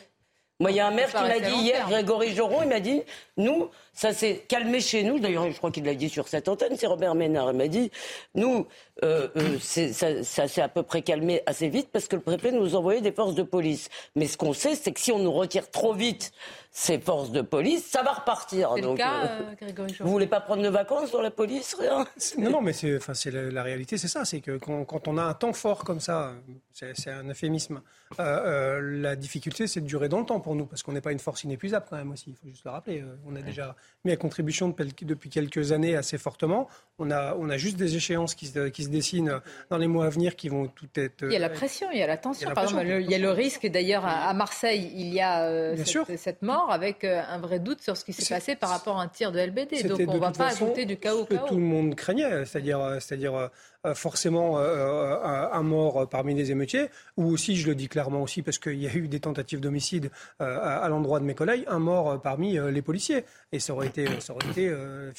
Moi, il y a un maire qui m'a dit hier, Grégory Joron, il m'a dit, nous, ça s'est calmé chez nous. D'ailleurs, je crois qu'il l'a dit sur cette antenne, c'est Robert Ménard. Il m'a dit, nous, euh, euh, ça, ça s'est à peu près calmé assez vite parce que le préfet nous envoyait des forces de police. Mais ce qu'on sait, c'est que si on nous retire trop vite ces forces de police, ça va repartir. C'est le cas, euh, Grégory Vous voulez pas prendre de vacances dans la police rien? Non, non, mais c'est, enfin, c'est la, réalité, c'est ça. C'est que quand, quand, on a un temps fort comme ça, c'est, un euphémisme. la difficulté, c'est de durer dans le temps pour nous, parce qu'on n'est pas une force inépuisable quand même aussi. Il faut juste le rappeler. On a déjà mis à contribution depuis quelques années assez fortement. On a, on a juste des échéances qui se, qui se dessinent dans les mois à venir qui vont tout être. Il y a la pression, il y a la tension. Par exemple, il y a le risque. D'ailleurs, à Marseille, il y a euh, cette, cette, mort avec euh, un vrai doute sur ce qui s'est passé par rapport à un tir de LBD. Donc on ne va pas ajouter du chaos. Ce que tout le monde craignait, c'est-à-dire, c'est-à-dire euh, forcément euh, euh, un mort parmi les émeutiers, ou aussi, je le dis clairement aussi, parce qu'il y a eu des tentatives d'homicide à, l'endroit de mes collègues, un mort parmi les policiers. Et ça aurait été. Ça aurait été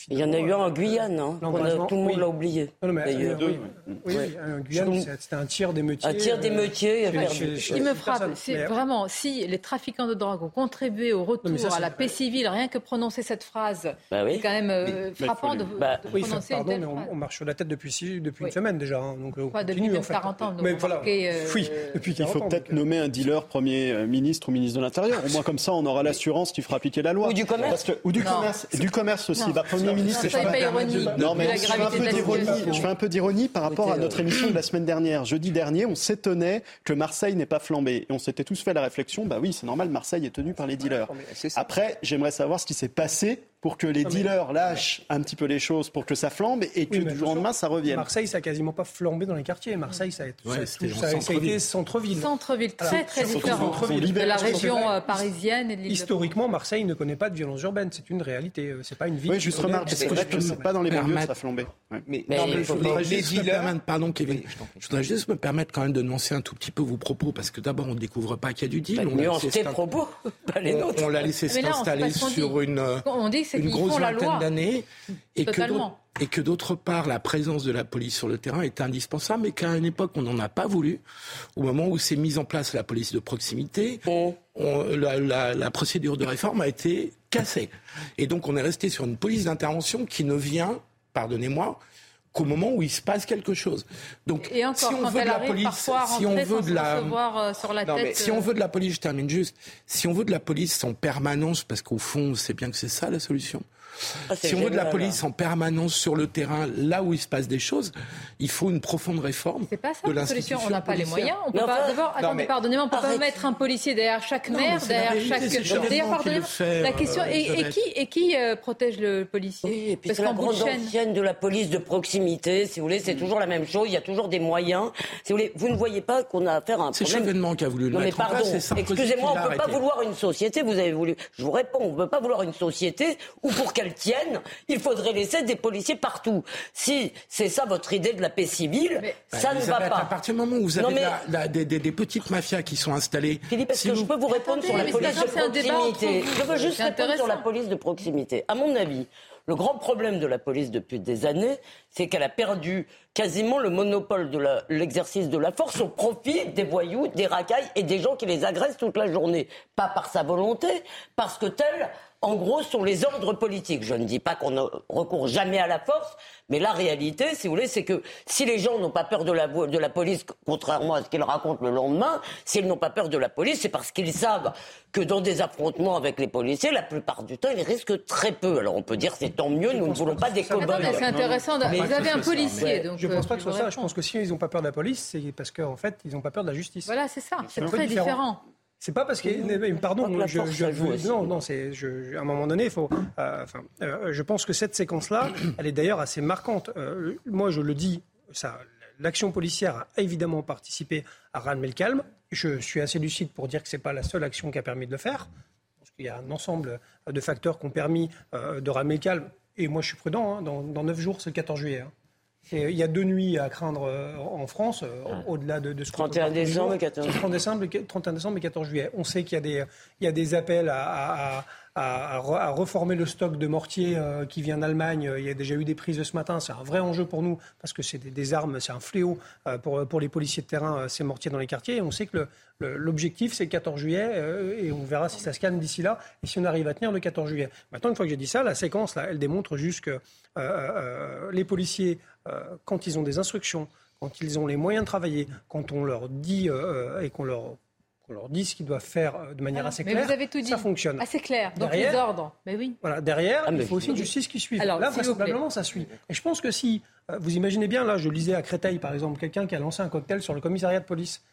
Il y en a eu un en Guyane, hein, tout le monde l'a oublié. Non, mais, oui, en Guyane, c'était un tir d'émeutier. Un tir d'émeutier. Ce qui me frappe, c'est vraiment si les trafiquants de drogue ont contribué au retour à la paix civile, rien que prononcer cette phrase, bah c'est quand même frappant de, bah, prononcer pardon, mais on, marche sur la tête depuis, depuis une semaine déjà. Hein, donc, Quoi, depuis 40 ans. Mais voilà. Euh, oui, depuis Il faut peut-être nommer un dealer Premier euh, ministre ou ministre de l'Intérieur. Au moins comme ça, on aura l'assurance qu'il fera appliquer la loi. Ou du commerce. ou du commerce. Du commerce aussi. Bah, Premier ministre. je non, mais je fais, un peu d'ironie, je fais un peu d'ironie par rapport à notre émission de la semaine dernière. Jeudi dernier, on s'étonnait que Marseille n'ait pas flambé. Et on s'était tous fait la réflexion, bah oui, c'est normal, Marseille est tenu par les dealers. Après, j'aimerais savoir ce qui s'est passé pour que les dealers lâchent un petit peu les choses pour que ça flambe et que du jour au lendemain ça revienne. Marseille, ça n'a quasiment pas flambé dans les quartiers. Marseille, ça a, été centre-ville. Centre-ville, très très différent de la région euh, parisienne. Et Historiquement, Marseille ne connaît pas de violence urbaine. C'est une réalité. Euh, c'est pas une ville. Oui, juste remarque, parce que je ne pas dans les banlieues, ça a flambé. Mais, je voudrais juste me permettre, pardon Kevin, je voudrais juste me permettre quand même de nuancer un tout petit peu vos propos, parce que d'abord, on ne découvre pas qu'il y a du deal. On l'a laissé s'installer sur une... On dit une grosse vingtaine d'années et que et que d'autre part la présence de la police sur le terrain est indispensable, mais qu'à une époque on n'en a pas voulu. Au moment où s'est mise en place la police de proximité, la, la, procédure de réforme a été cassée, et donc on est resté sur une police d'intervention qui ne vient, pardonnez-moi, qu'au moment où il se passe quelque chose. Donc, et encore, si on veut de la police, si on veut de la, euh, sur la tête, si on euh, veut de la police, je termine juste. Si on veut de la police en permanence, parce qu'au fond, c'est bien que c'est ça la solution. Ah, si on veut de la police en permanence sur le terrain, là où il se passe des choses, il faut une profonde réforme. C'est pas ça la solution. On n'a pas les moyens. On peut pas. D'abord, attendez, pardonnez-moi, on peut pas mettre un policier derrière chaque maire, derrière chaque. D'ailleurs, pardonnez La question et, qui et qui euh, protège le policier? Oui, et puis c'est la grande ancienne de la police de proximité. Si vous voulez, c'est toujours la même chose. Il y a toujours des moyens. Si vous voulez, vous ne voyez pas qu'on a affaire à un problème. C'est Chevènement qui a voulu le non, mais pardon, Excusez-moi, on ne peut pas vouloir une société. Vous avez voulu. Je vous réponds. On ne peut pas vouloir une société où pour qu'elle tienne, il faudrait laisser des policiers partout. Si c'est ça votre idée de la paix civile, ça ne va pas. À partir du moment où vous avez des, petites mafias qui sont installées. Philippe, est-ce que je peux vous répondre sur la police de proximité Je veux juste répondre sur la police de proximité. À mon avis, le grand problème de la police depuis des années, c'est qu'elle a perdu quasiment le monopole de l'exercice de la force au profit des voyous, des racailles et des gens qui les agressent toute la journée. Pas par sa volonté, parce que telle en gros, sont les ordres politiques. Je ne dis pas qu'on ne recourt jamais à la force, mais la réalité, si vous voulez, c'est que si les gens n'ont pas peur de la, de la police, contrairement à ce qu'ils racontent le lendemain, s'ils n'ont pas peur de la police, c'est parce qu'ils savent que dans des affrontements avec les policiers, la plupart du temps, ils risquent très peu. Alors on peut dire c'est tant mieux, nous ne voulons pas des cow C'est intéressant. Vous avez un policier. Donc je ne pense pas que ce soit ça. Je pense que si ils n'ont pas peur de la police, c'est parce qu'en fait, ils n'ont pas peur de la justice. Voilà, c'est ça. C'est très différent. C'est pas parce que pardon, je, je, non, non, c'est à un moment donné, il faut. Euh, enfin, euh, je pense que cette séquence-là, elle est d'ailleurs assez marquante. Euh, moi, je le dis, ça, l'action policière a évidemment participé à ramener le calme. Je suis assez lucide pour dire que c'est pas la seule action qui a permis de le faire. Parce qu'il y a un ensemble de facteurs qui ont permis de ramener le calme. Et moi, je suis prudent. Hein, dans, 9 jours, c'est le 14 juillet. Hein. Il y a deux nuits à craindre euh, en France, euh, ah. au-delà de, de ce 31 décembre et 14 31 décembre, 31 décembre et 14 juillet. On sait qu'il y a des, il y a des appels à, à, à, reformer le stock de mortiers euh, qui vient d'Allemagne. Il y a déjà eu des prises ce matin. C'est un vrai enjeu pour nous parce que c'est des, armes, c'est un fléau pour, pour les policiers de terrain, ces mortiers dans les quartiers. Et on sait que l'objectif, c'est le 14 juillet et on verra si ça se calme d'ici là et si on arrive à tenir le 14 juillet. Maintenant, une fois que j'ai dit ça, la séquence, là, elle démontre juste que les policiers quand ils ont des instructions, quand ils ont les moyens de travailler, quand on leur dit et qu'on leur leur dit ce qu'ils doivent faire de manière assez claire. vous avez tout dit. Ça fonctionne. Assez clair. Donc les ordres. Mais oui. Voilà. Derrière, il faut aussi une justice qui suive. Alors, là, vraisemblablement, ça suit. Et je pense que si vous imaginez bien, là, je lisais à Créteil, par exemple, quelqu'un qui a lancé un cocktail sur le commissariat de police.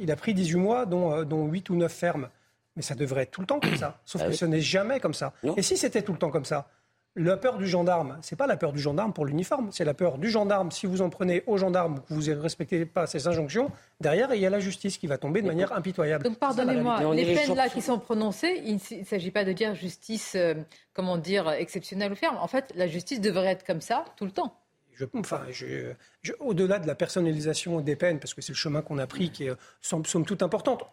il a pris 18 mois, dont, dont 8 ou 9 fermes. Mais ça devrait être tout le temps comme ça. Sauf ah que ce n'est jamais comme ça. Et si c'était tout le temps comme ça la peur du gendarme, c'est pas la peur du gendarme pour l'uniforme, c'est la peur du gendarme. Si vous en prenez au gendarme, que vous ne respectez pas ses injonctions, derrière, il y a la justice qui va tomber de manière impitoyable. Donc, pardonnez-moi, les peines là qui sont prononcées, il ne s'agit pas de dire justice, euh, comment dire, exceptionnelle ou ferme. En fait, la justice devrait être comme ça tout le temps. enfin, au-delà de la personnalisation des peines, parce que c'est le chemin qu'on a pris qui est somme toute importante,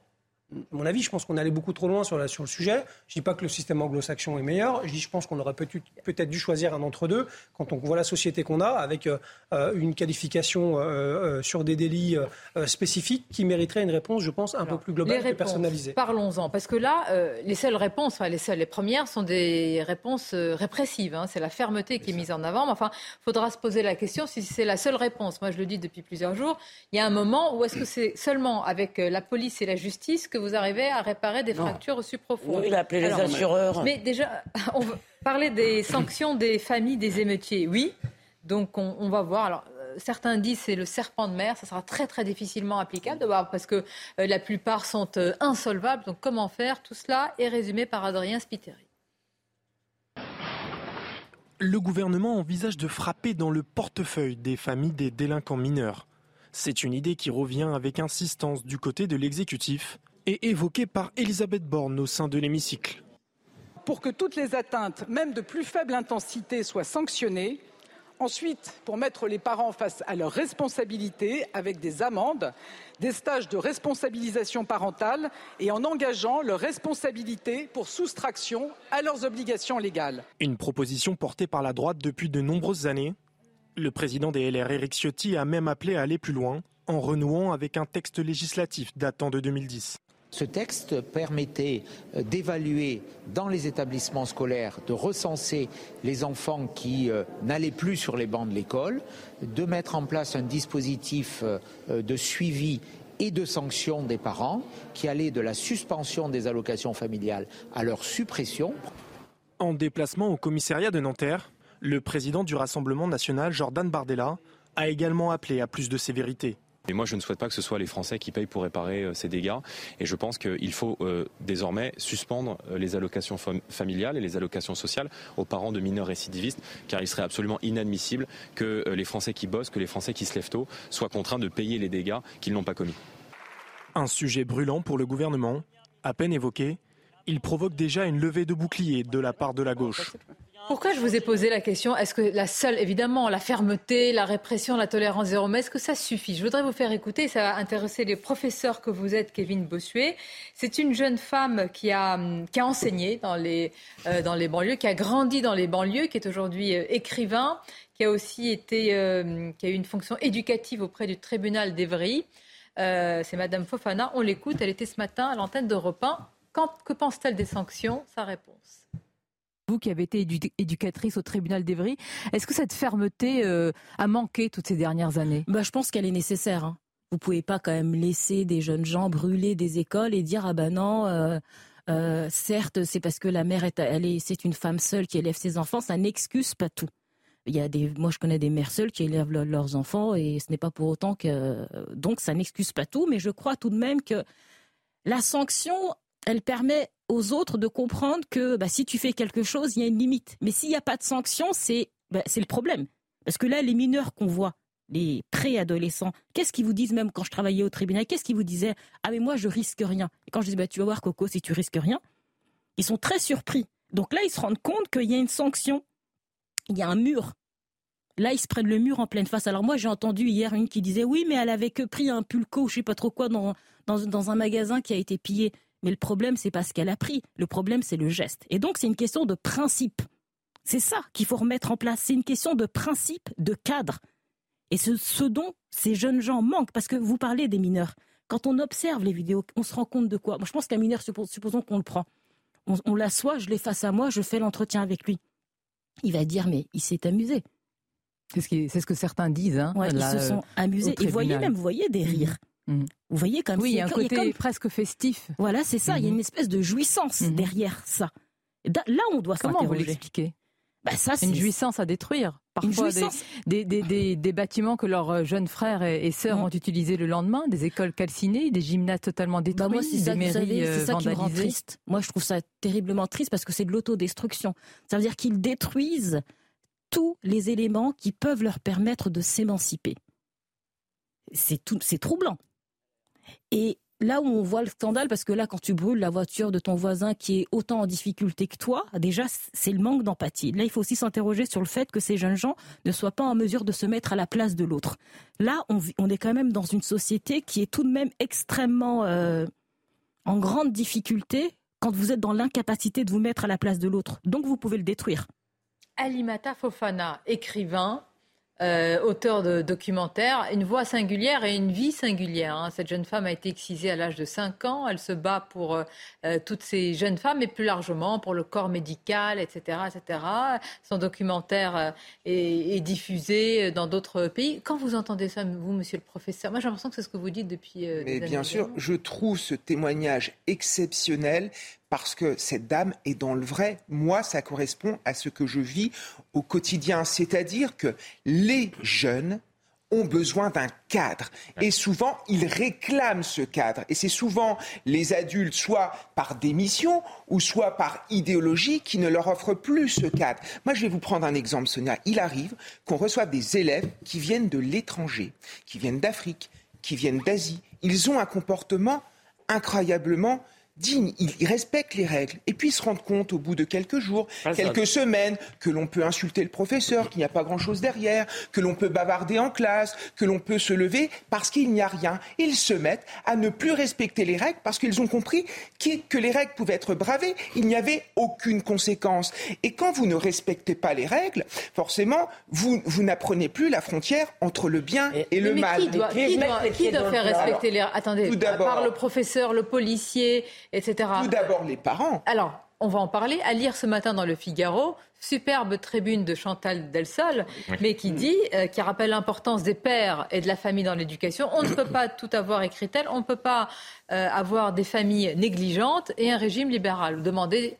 mon avis, je pense qu'on allait beaucoup trop loin sur, la, sur le sujet. Je ne dis pas que le système anglo-saxon est meilleur. Je dis, je pense qu'on aurait peut-être dû choisir un entre-deux quand on voit la société qu'on a avec euh, euh, une qualification euh, sur des délits spécifiques qui mériterait une réponse, je pense, un peu plus globale et personnalisée. Parlons-en, parce que là, les seules réponses, enfin les seules, les premières sont des réponses répressives. Hein. C'est la fermeté qui est, mise en avant. Mais enfin, il faudra se poser la question si c'est la seule réponse. Moi, je le dis depuis plusieurs jours. Il y a un moment où est-ce que c'est seulement avec la police et la justice que vous arrivez à réparer des fractures aussi profondes. Oui, il a appelé les assureurs. Mais déjà, on veut parler des sanctions des familles des émeutiers. Oui, donc on, va voir. Alors, euh, certains disent c'est le serpent de mer, ça sera très très difficilement applicable parce que euh, la plupart sont euh, insolvables. Donc comment faire? Tout cela est résumé par Adrien Spiteri. Le gouvernement envisage de frapper dans le portefeuille des familles des délinquants mineurs. C'est une idée qui revient avec insistance du côté de l'exécutif et évoquée par Elisabeth Borne au sein de l'hémicycle. Pour que toutes les atteintes, même de plus faible intensité, soient sanctionnées, Ensuite, pour mettre les parents face à leurs responsabilités avec des amendes, des stages de responsabilisation parentale et en engageant leur responsabilité pour soustraction à leurs obligations légales. Une proposition portée par la droite depuis de nombreuses années. Le président des LR, Éric Ciotti, a même appelé à aller plus loin en renouant avec un texte législatif datant de 2010. Ce texte permettait euh, d'évaluer dans les établissements scolaires, de recenser les enfants qui euh, n'allaient plus sur les bancs de l'école, de mettre en place un dispositif euh, de suivi et de sanction des parents qui allait de la suspension des allocations familiales à leur suppression. En déplacement au commissariat de Nanterre, le président du Rassemblement national, Jordan Bardella, a également appelé à plus de sévérité. Et moi, je ne souhaite pas que ce soit les Français qui payent pour réparer euh, ces dégâts. Et je pense qu'il faut euh, désormais suspendre euh, les allocations familiales et les allocations sociales aux parents de mineurs récidivistes, car il serait absolument inadmissible que les Français qui bossent, que les Français qui se lèvent tôt, soient contraints de payer les dégâts qu'ils n'ont pas commis. Un sujet brûlant pour le gouvernement, à peine évoqué, il provoque déjà une levée de bouclier de la part de la gauche. Pourquoi je vous ai posé la question? Est-ce que la seule, évidemment, la fermeté, la répression, la tolérance zéro, mais est-ce que ça suffit? Je voudrais vous faire écouter, ça va intéresser les professeurs que vous êtes, Kevin Bossuet. C'est une jeune femme qui a, a enseigné dans les, euh, dans les banlieues, qui a grandi dans les banlieues, qui est aujourd'hui euh, écrivain, qui a aussi été, euh, qui a eu une fonction éducative auprès du tribunal d'Evry. C'est Madame Fofana. On l'écoute. Elle était ce matin à l'antenne de 1. Quand, que pense-t-elle des sanctions? Sa réponse. Vous qui avez été éducatrice au tribunal d'Evry, est-ce que cette fermeté euh, a manqué toutes ces dernières années? Bah, Je pense qu'elle est nécessaire. Hein. Vous pouvez pas quand même laisser des jeunes gens brûler des écoles et dire ah ben non. Euh, euh, certes, c'est parce que la mère est, elle est, c'est une femme seule qui élève ses enfants, ça n'excuse pas tout. Il y a des, moi je connais des mères seules qui élèvent leurs enfants et ce n'est pas pour autant que, donc ça n'excuse pas tout, mais je crois tout de même que la sanction, elle permet aux autres de comprendre que bah, si tu fais quelque chose, il y a une limite. Mais s'il n'y a pas de sanction, c'est bah, le problème. Parce que là, les mineurs qu'on voit, les préadolescents, qu'est-ce qu'ils vous disent même quand je travaillais au tribunal? Qu'est-ce qu'ils vous disaient? Ah mais moi je risque rien. Et quand je dis bah tu vas voir Coco si tu risques rien, ils sont très surpris. Donc là ils se rendent compte qu'il y a une sanction, il y a un mur. Là ils se prennent le mur en pleine face. Alors moi j'ai entendu hier une qui disait oui mais elle avait que pris un pulco, je sais pas trop quoi dans un magasin qui a été pillé. Mais le problème, c'est pas ce qu'elle a pris. Le problème, c'est le geste. Et donc, c'est une question de principe. C'est ça qu'il faut remettre en place. C'est une question de principe, de cadre. Et ce, ce dont ces jeunes gens manquent, parce que vous parlez des mineurs. Quand on observe les vidéos, on se rend compte de quoi? Moi, Je pense qu'un mineur, supposons qu'on le prend. On, l'assoit, je l'ai face à moi, je fais l'entretien avec lui. Il va dire, mais il s'est amusé. C'est ce, que certains disent. Hein, ils se sont amusés. Et voyez même, vous voyez des rires. Mm. Vous voyez comme oui, il y a un côté presque festif. Voilà, c'est ça. Il y a mm-hmm. une espèce de jouissance mm-hmm. derrière ça. Là, on doit Comment vous l'expliquez bah ça, c'est une jouissance à détruire. Parfois, des, des, des, des, bâtiments que leurs euh, jeunes frères et, sœurs mm. ont utilisés le lendemain, des écoles calcinées, des gymnases totalement bah, détruits, moi, des ça, mairies C'est ça qui me rend triste. Moi, je trouve ça terriblement triste parce que c'est de l'autodestruction. Ça veut dire qu'ils détruisent tous les éléments qui peuvent leur permettre de s'émanciper. C'est troublant. Et là où on voit le scandale, parce que là, quand tu brûles la voiture de ton voisin qui est autant en difficulté que toi, déjà, c'est le manque d'empathie. Là, il faut aussi s'interroger sur le fait que ces jeunes gens ne soient pas en mesure de se mettre à la place de l'autre. Là, on, est quand même dans une société qui est tout de même extrêmement euh, en grande difficulté quand vous êtes dans l'incapacité de vous mettre à la place de l'autre. Donc, vous pouvez le détruire. Alimata Fofana, écrivain, euh, auteur de documentaires, une voix singulière et une vie singulière. Hein. Cette jeune femme a été excisée à l'âge de 5 ans. Elle se bat pour euh, euh, toutes ces jeunes femmes et plus largement pour le corps médical, etc. etc. Son documentaire est, diffusé dans d'autres pays. Quand vous entendez ça, vous, monsieur le professeur, moi j'ai l'impression que c'est ce que vous dites depuis. Mais bien sûr, je trouve ce témoignage exceptionnel parce que cette dame est dans le vrai. Moi, ça correspond à ce que je vis au quotidien, c'est-à-dire que les jeunes ont besoin d'un cadre. Et souvent, ils réclament ce cadre. Et c'est souvent les adultes, soit par démission ou soit par idéologie, qui ne leur offrent plus ce cadre. Moi, je vais vous prendre un exemple, Sonia. Il arrive qu'on reçoive des élèves qui viennent de l'étranger, qui viennent d'Afrique, qui viennent d'Asie. Ils ont un comportement incroyablement dignes, ils respectent les règles. Et puis ils se rendent compte au bout de quelques jours, quelques semaines, que l'on peut insulter le professeur, qu'il n'y a pas grand-chose derrière, que l'on peut bavarder en classe, que l'on peut se lever parce qu'il n'y a rien. Ils se mettent à ne plus respecter les règles parce qu'ils ont compris que les règles pouvaient être bravées. Il n'y avait aucune conséquence. Et quand vous ne respectez pas les règles, forcément, vous, vous n'apprenez plus la frontière entre le bien et, le mal. Qui doit, qui doit, faire respecter les règles? Attendez, à part le professeur, le policier, etc. Tout d'abord les parents. Alors, on va en parler. À lire ce matin dans le Figaro, superbe tribune de Chantal Delsol, mais qui dit, euh, qui rappelle l'importance des pères et de la famille dans l'éducation. On ne peut pas tout avoir, écrit-elle. On ne peut pas euh, avoir des familles négligentes et un régime libéral. Demandez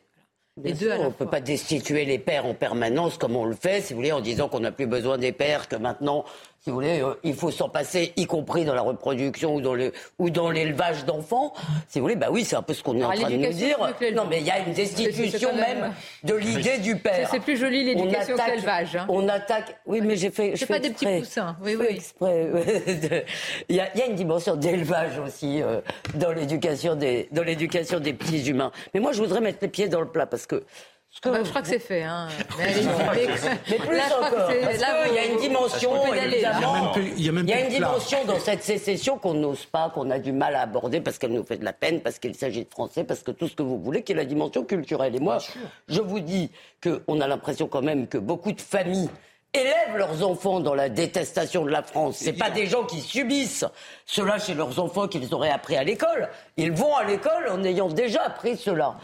les deux on ne peut pas destituer les pères en permanence comme on le fait, si vous voulez, en disant qu'on n'a plus besoin des pères, que maintenant si vous voulez, euh, il faut s'en passer, y compris dans la reproduction ou dans le ou dans l'élevage d'enfants. Si vous voulez, bah oui, c'est un peu ce qu'on est en train de nous dire. Non, mais il y a une destitution même de l'idée du père. C'est plus joli l'éducation que l'élevage. Hein. On attaque. Oui, mais j'ai fait. C'est pas des petits poussins. Oui, oui. Exprès. il, y a, il y, a, une dimension d'élevage aussi euh, dans l'éducation des dans l'éducation des petits humains. Mais moi, je voudrais mettre les pieds dans le plat parce que bah, je crois que c'est fait. Hein. Mais, plus encore. il y a une dimension, évidemment. Il y a, même il y a une dimension dans cette sécession qu'on n'ose pas, qu'on a du mal à aborder parce qu'elle nous fait de la peine, parce qu'il s'agit de français, parce que tout ce que vous voulez, qui est la dimension culturelle. Et moi, je vous dis qu'on a l'impression quand même que beaucoup de familles élèvent leurs enfants dans la détestation de la France. C'est pas des gens qui subissent cela chez leurs enfants qu'ils auraient appris à l'école. Ils vont à l'école en ayant déjà appris cela.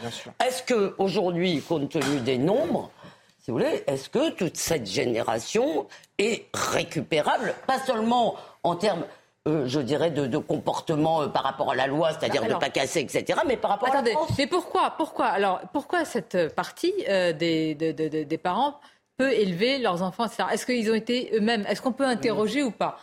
Est-ce que aujourd'hui, compte tenu des nombres, si vous voulez, est-ce que toute cette génération est récupérable, pas seulement en termes euh, je dirais, de, comportement euh, par rapport à la loi, c'est-à-dire de ne pas casser, etc., mais par rapport à la France. Mais pourquoi, pourquoi, alors, pourquoi cette partie euh, des, des parents peut élever leurs enfants, etc. Est-ce qu'ils ont été eux-mêmes? Est-ce qu'on peut interroger ou pas?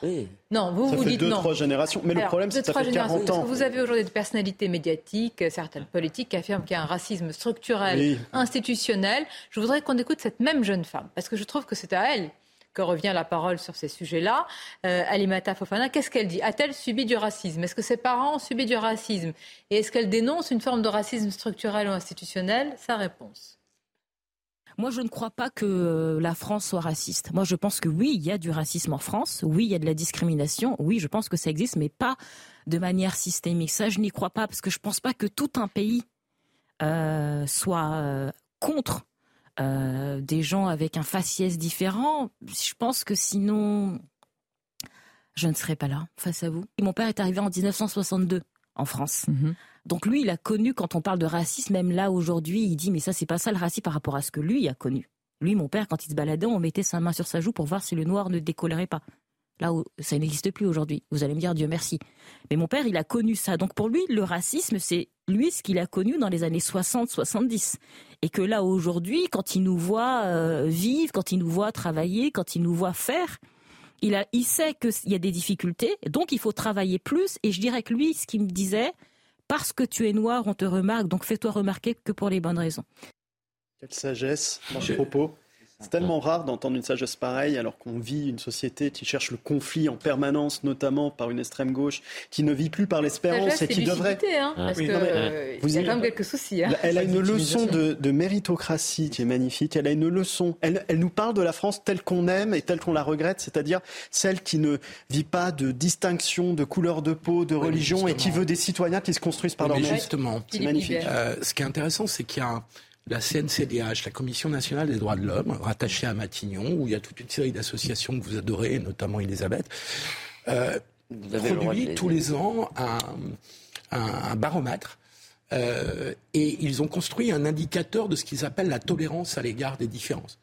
Non, vous vous dites deux, non. trois générations. Mais le problème, c'est que ça fait 40 ans. Vous avez aujourd'hui des personnalités médiatiques, certaines politiques, qui affirment qu'il y a un racisme structurel, institutionnel. Je voudrais qu'on écoute cette même jeune femme, parce que je trouve que c'est à elle que revient la parole sur ces sujets-là. Euh, Alimata Fofana, qu'est-ce qu'elle dit? A-t-elle subi du racisme? Est-ce que ses parents ont subi du racisme? Et est-ce qu'elle dénonce une forme de racisme structurel ou institutionnel? Sa réponse. Moi, je ne crois pas que euh, la France soit raciste. Moi, je pense que oui, il y a du racisme en France. Oui, il y a de la discrimination. Oui, je pense que ça existe, mais pas de manière systémique. Ça, je n'y crois pas parce que je ne pense pas que tout un pays euh, soit euh, contre des gens avec un faciès différent. Je pense que sinon, je ne serais pas là face à vous. Mon père est arrivé en 1962 en France. Mhm. Donc lui, il a connu, quand on parle de racisme, même là aujourd'hui, il dit mais ça c'est pas ça le racisme par rapport à ce que lui a connu. Lui, mon père, quand il se baladait, on mettait sa main sur sa joue pour voir si le noir ne décollerait pas. Là où ça n'existe plus aujourd'hui. Vous allez me dire Dieu merci. Mais mon père, il a connu ça. Donc pour lui, le racisme, c'est lui ce qu'il a connu dans les années 60-70. Et que là aujourd'hui, quand il nous voit euh, vivre, quand il nous voit travailler, quand il nous voit faire, il, il sait qu'il y a des difficultés, donc il faut travailler plus. Et je dirais que lui, ce qu'il me disait, parce que tu es noir, on te remarque, donc fais-toi remarquer que pour les bonnes raisons. Quelle sagesse dans ce propos. C'est tellement rare d'entendre une sagesse pareille alors qu'on vit une société qui cherche le conflit en permanence, notamment par une extrême gauche qui ne vit plus par l'espérance et qui devrait. Hein, parce que, euh, il y a quand même quelques soucis. Hein. Elle a une leçon de, méritocratie qui est magnifique. Elle a une leçon. Elle, elle nous parle de la France telle qu'on aime et telle qu'on la regrette, c'est-à-dire celle qui ne vit pas de distinction, de couleur de peau, de religion et qui veut des citoyens qui se construisent par leur Justement, c'est magnifique. Euh, ce qui est intéressant, c'est qu'il y a la CNCDH, la Commission nationale des droits de l'homme, rattachée à Matignon, où il y a toute une série d'associations que vous adorez, notamment Elisabeth, euh, produit tous les ans un, baromètre. Euh, et ils ont construit un indicateur de ce qu'ils appellent la tolérance à l'égard des différences.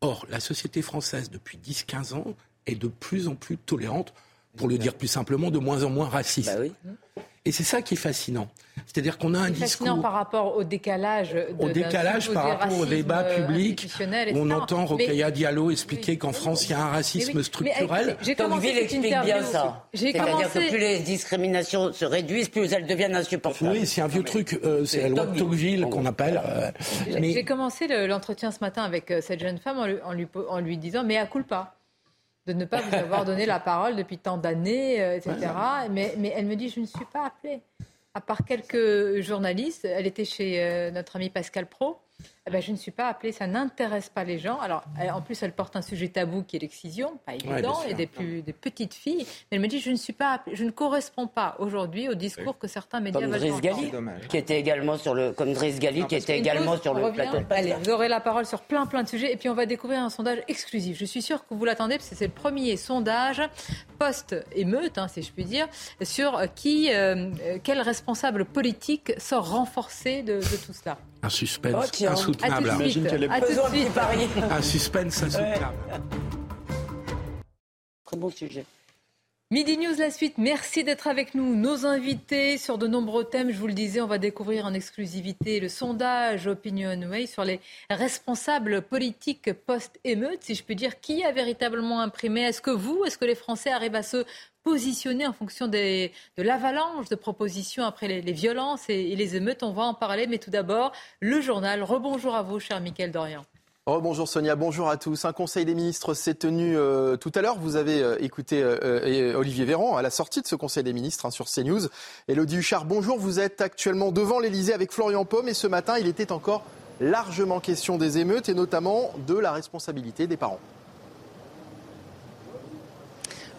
Or, la société française, depuis 10-15 ans, est de plus en plus tolérante, pour le dire plus simplement, de moins en moins raciste. Bah et c'est ça qui est fascinant. C'est-à-dire qu'on a un discours. Fascinant par rapport au décalage. De, au décalage par rapport au débat euh, public. On entend Rokhaya Diallo expliquer qu'en France, il y a un racisme structurel. J'ai commencé explique bien ça. C'est-à-dire que plus les discriminations se réduisent, plus elles deviennent insupportables. Oui, c'est un vieux truc. Euh, c'est la loi de Tocqueville qu'on appelle. Euh, j'ai commencé l'entretien ce matin avec cette jeune femme en lui, en lui disant Mais à culpa de ne pas vous avoir donné la parole depuis tant d'années, etc. Mais, mais, elle me dit, je ne suis pas appelée. À part quelques journalistes, elle était chez notre ami Pascal Pro. Eh ben, je ne suis pas appelée, ça n'intéresse pas les gens. Alors, en plus, elle porte un sujet tabou qui est l'excision, pas évident, et des, plus, des petites filles. Mais elle me dit, je ne suis pas, je ne corresponds pas aujourd'hui au discours que certains médias comme veulent Gali, qui était également sur le, comme Driss Gali, qui était également sur le plateau. Allez, vous aurez la parole sur plein, plein de sujets, et puis on va découvrir un sondage exclusif. Je suis sûre que vous l'attendez, parce que c'est le premier sondage post-émeute, hein, si je puis dire, sur qui, euh, quel responsable politique sort renforcé de, de tout cela? Un suspense oh, insoutenable. J'imagine qu'elle est à Un suspense insoutenable. Très bon sujet. Midi News, la suite. Merci d'être avec nous. Nos invités sur de nombreux thèmes. Je vous le disais, on va découvrir en exclusivité le sondage Opinion Way sur les responsables politiques post-émeute. Si je peux dire, qui a véritablement imprimé? Est-ce que vous, est-ce que les Français arrivent à se positionner en fonction de l'avalanche de propositions après les, violences et, les émeutes On va en parler. Mais tout d'abord, le journal. Rebonjour à vous, cher Mickaël Dorian. Oh, bonjour Sonia, bonjour à tous. Un conseil des ministres s'est tenu euh, tout à l'heure. Vous avez euh, écouté euh, Olivier Véran à la sortie de ce conseil des ministres hein, sur CNews. Elodie Huchard, bonjour. Vous êtes actuellement devant l'Elysée avec Florian Paume et ce matin, il était encore largement question des émeutes et notamment de la responsabilité des parents.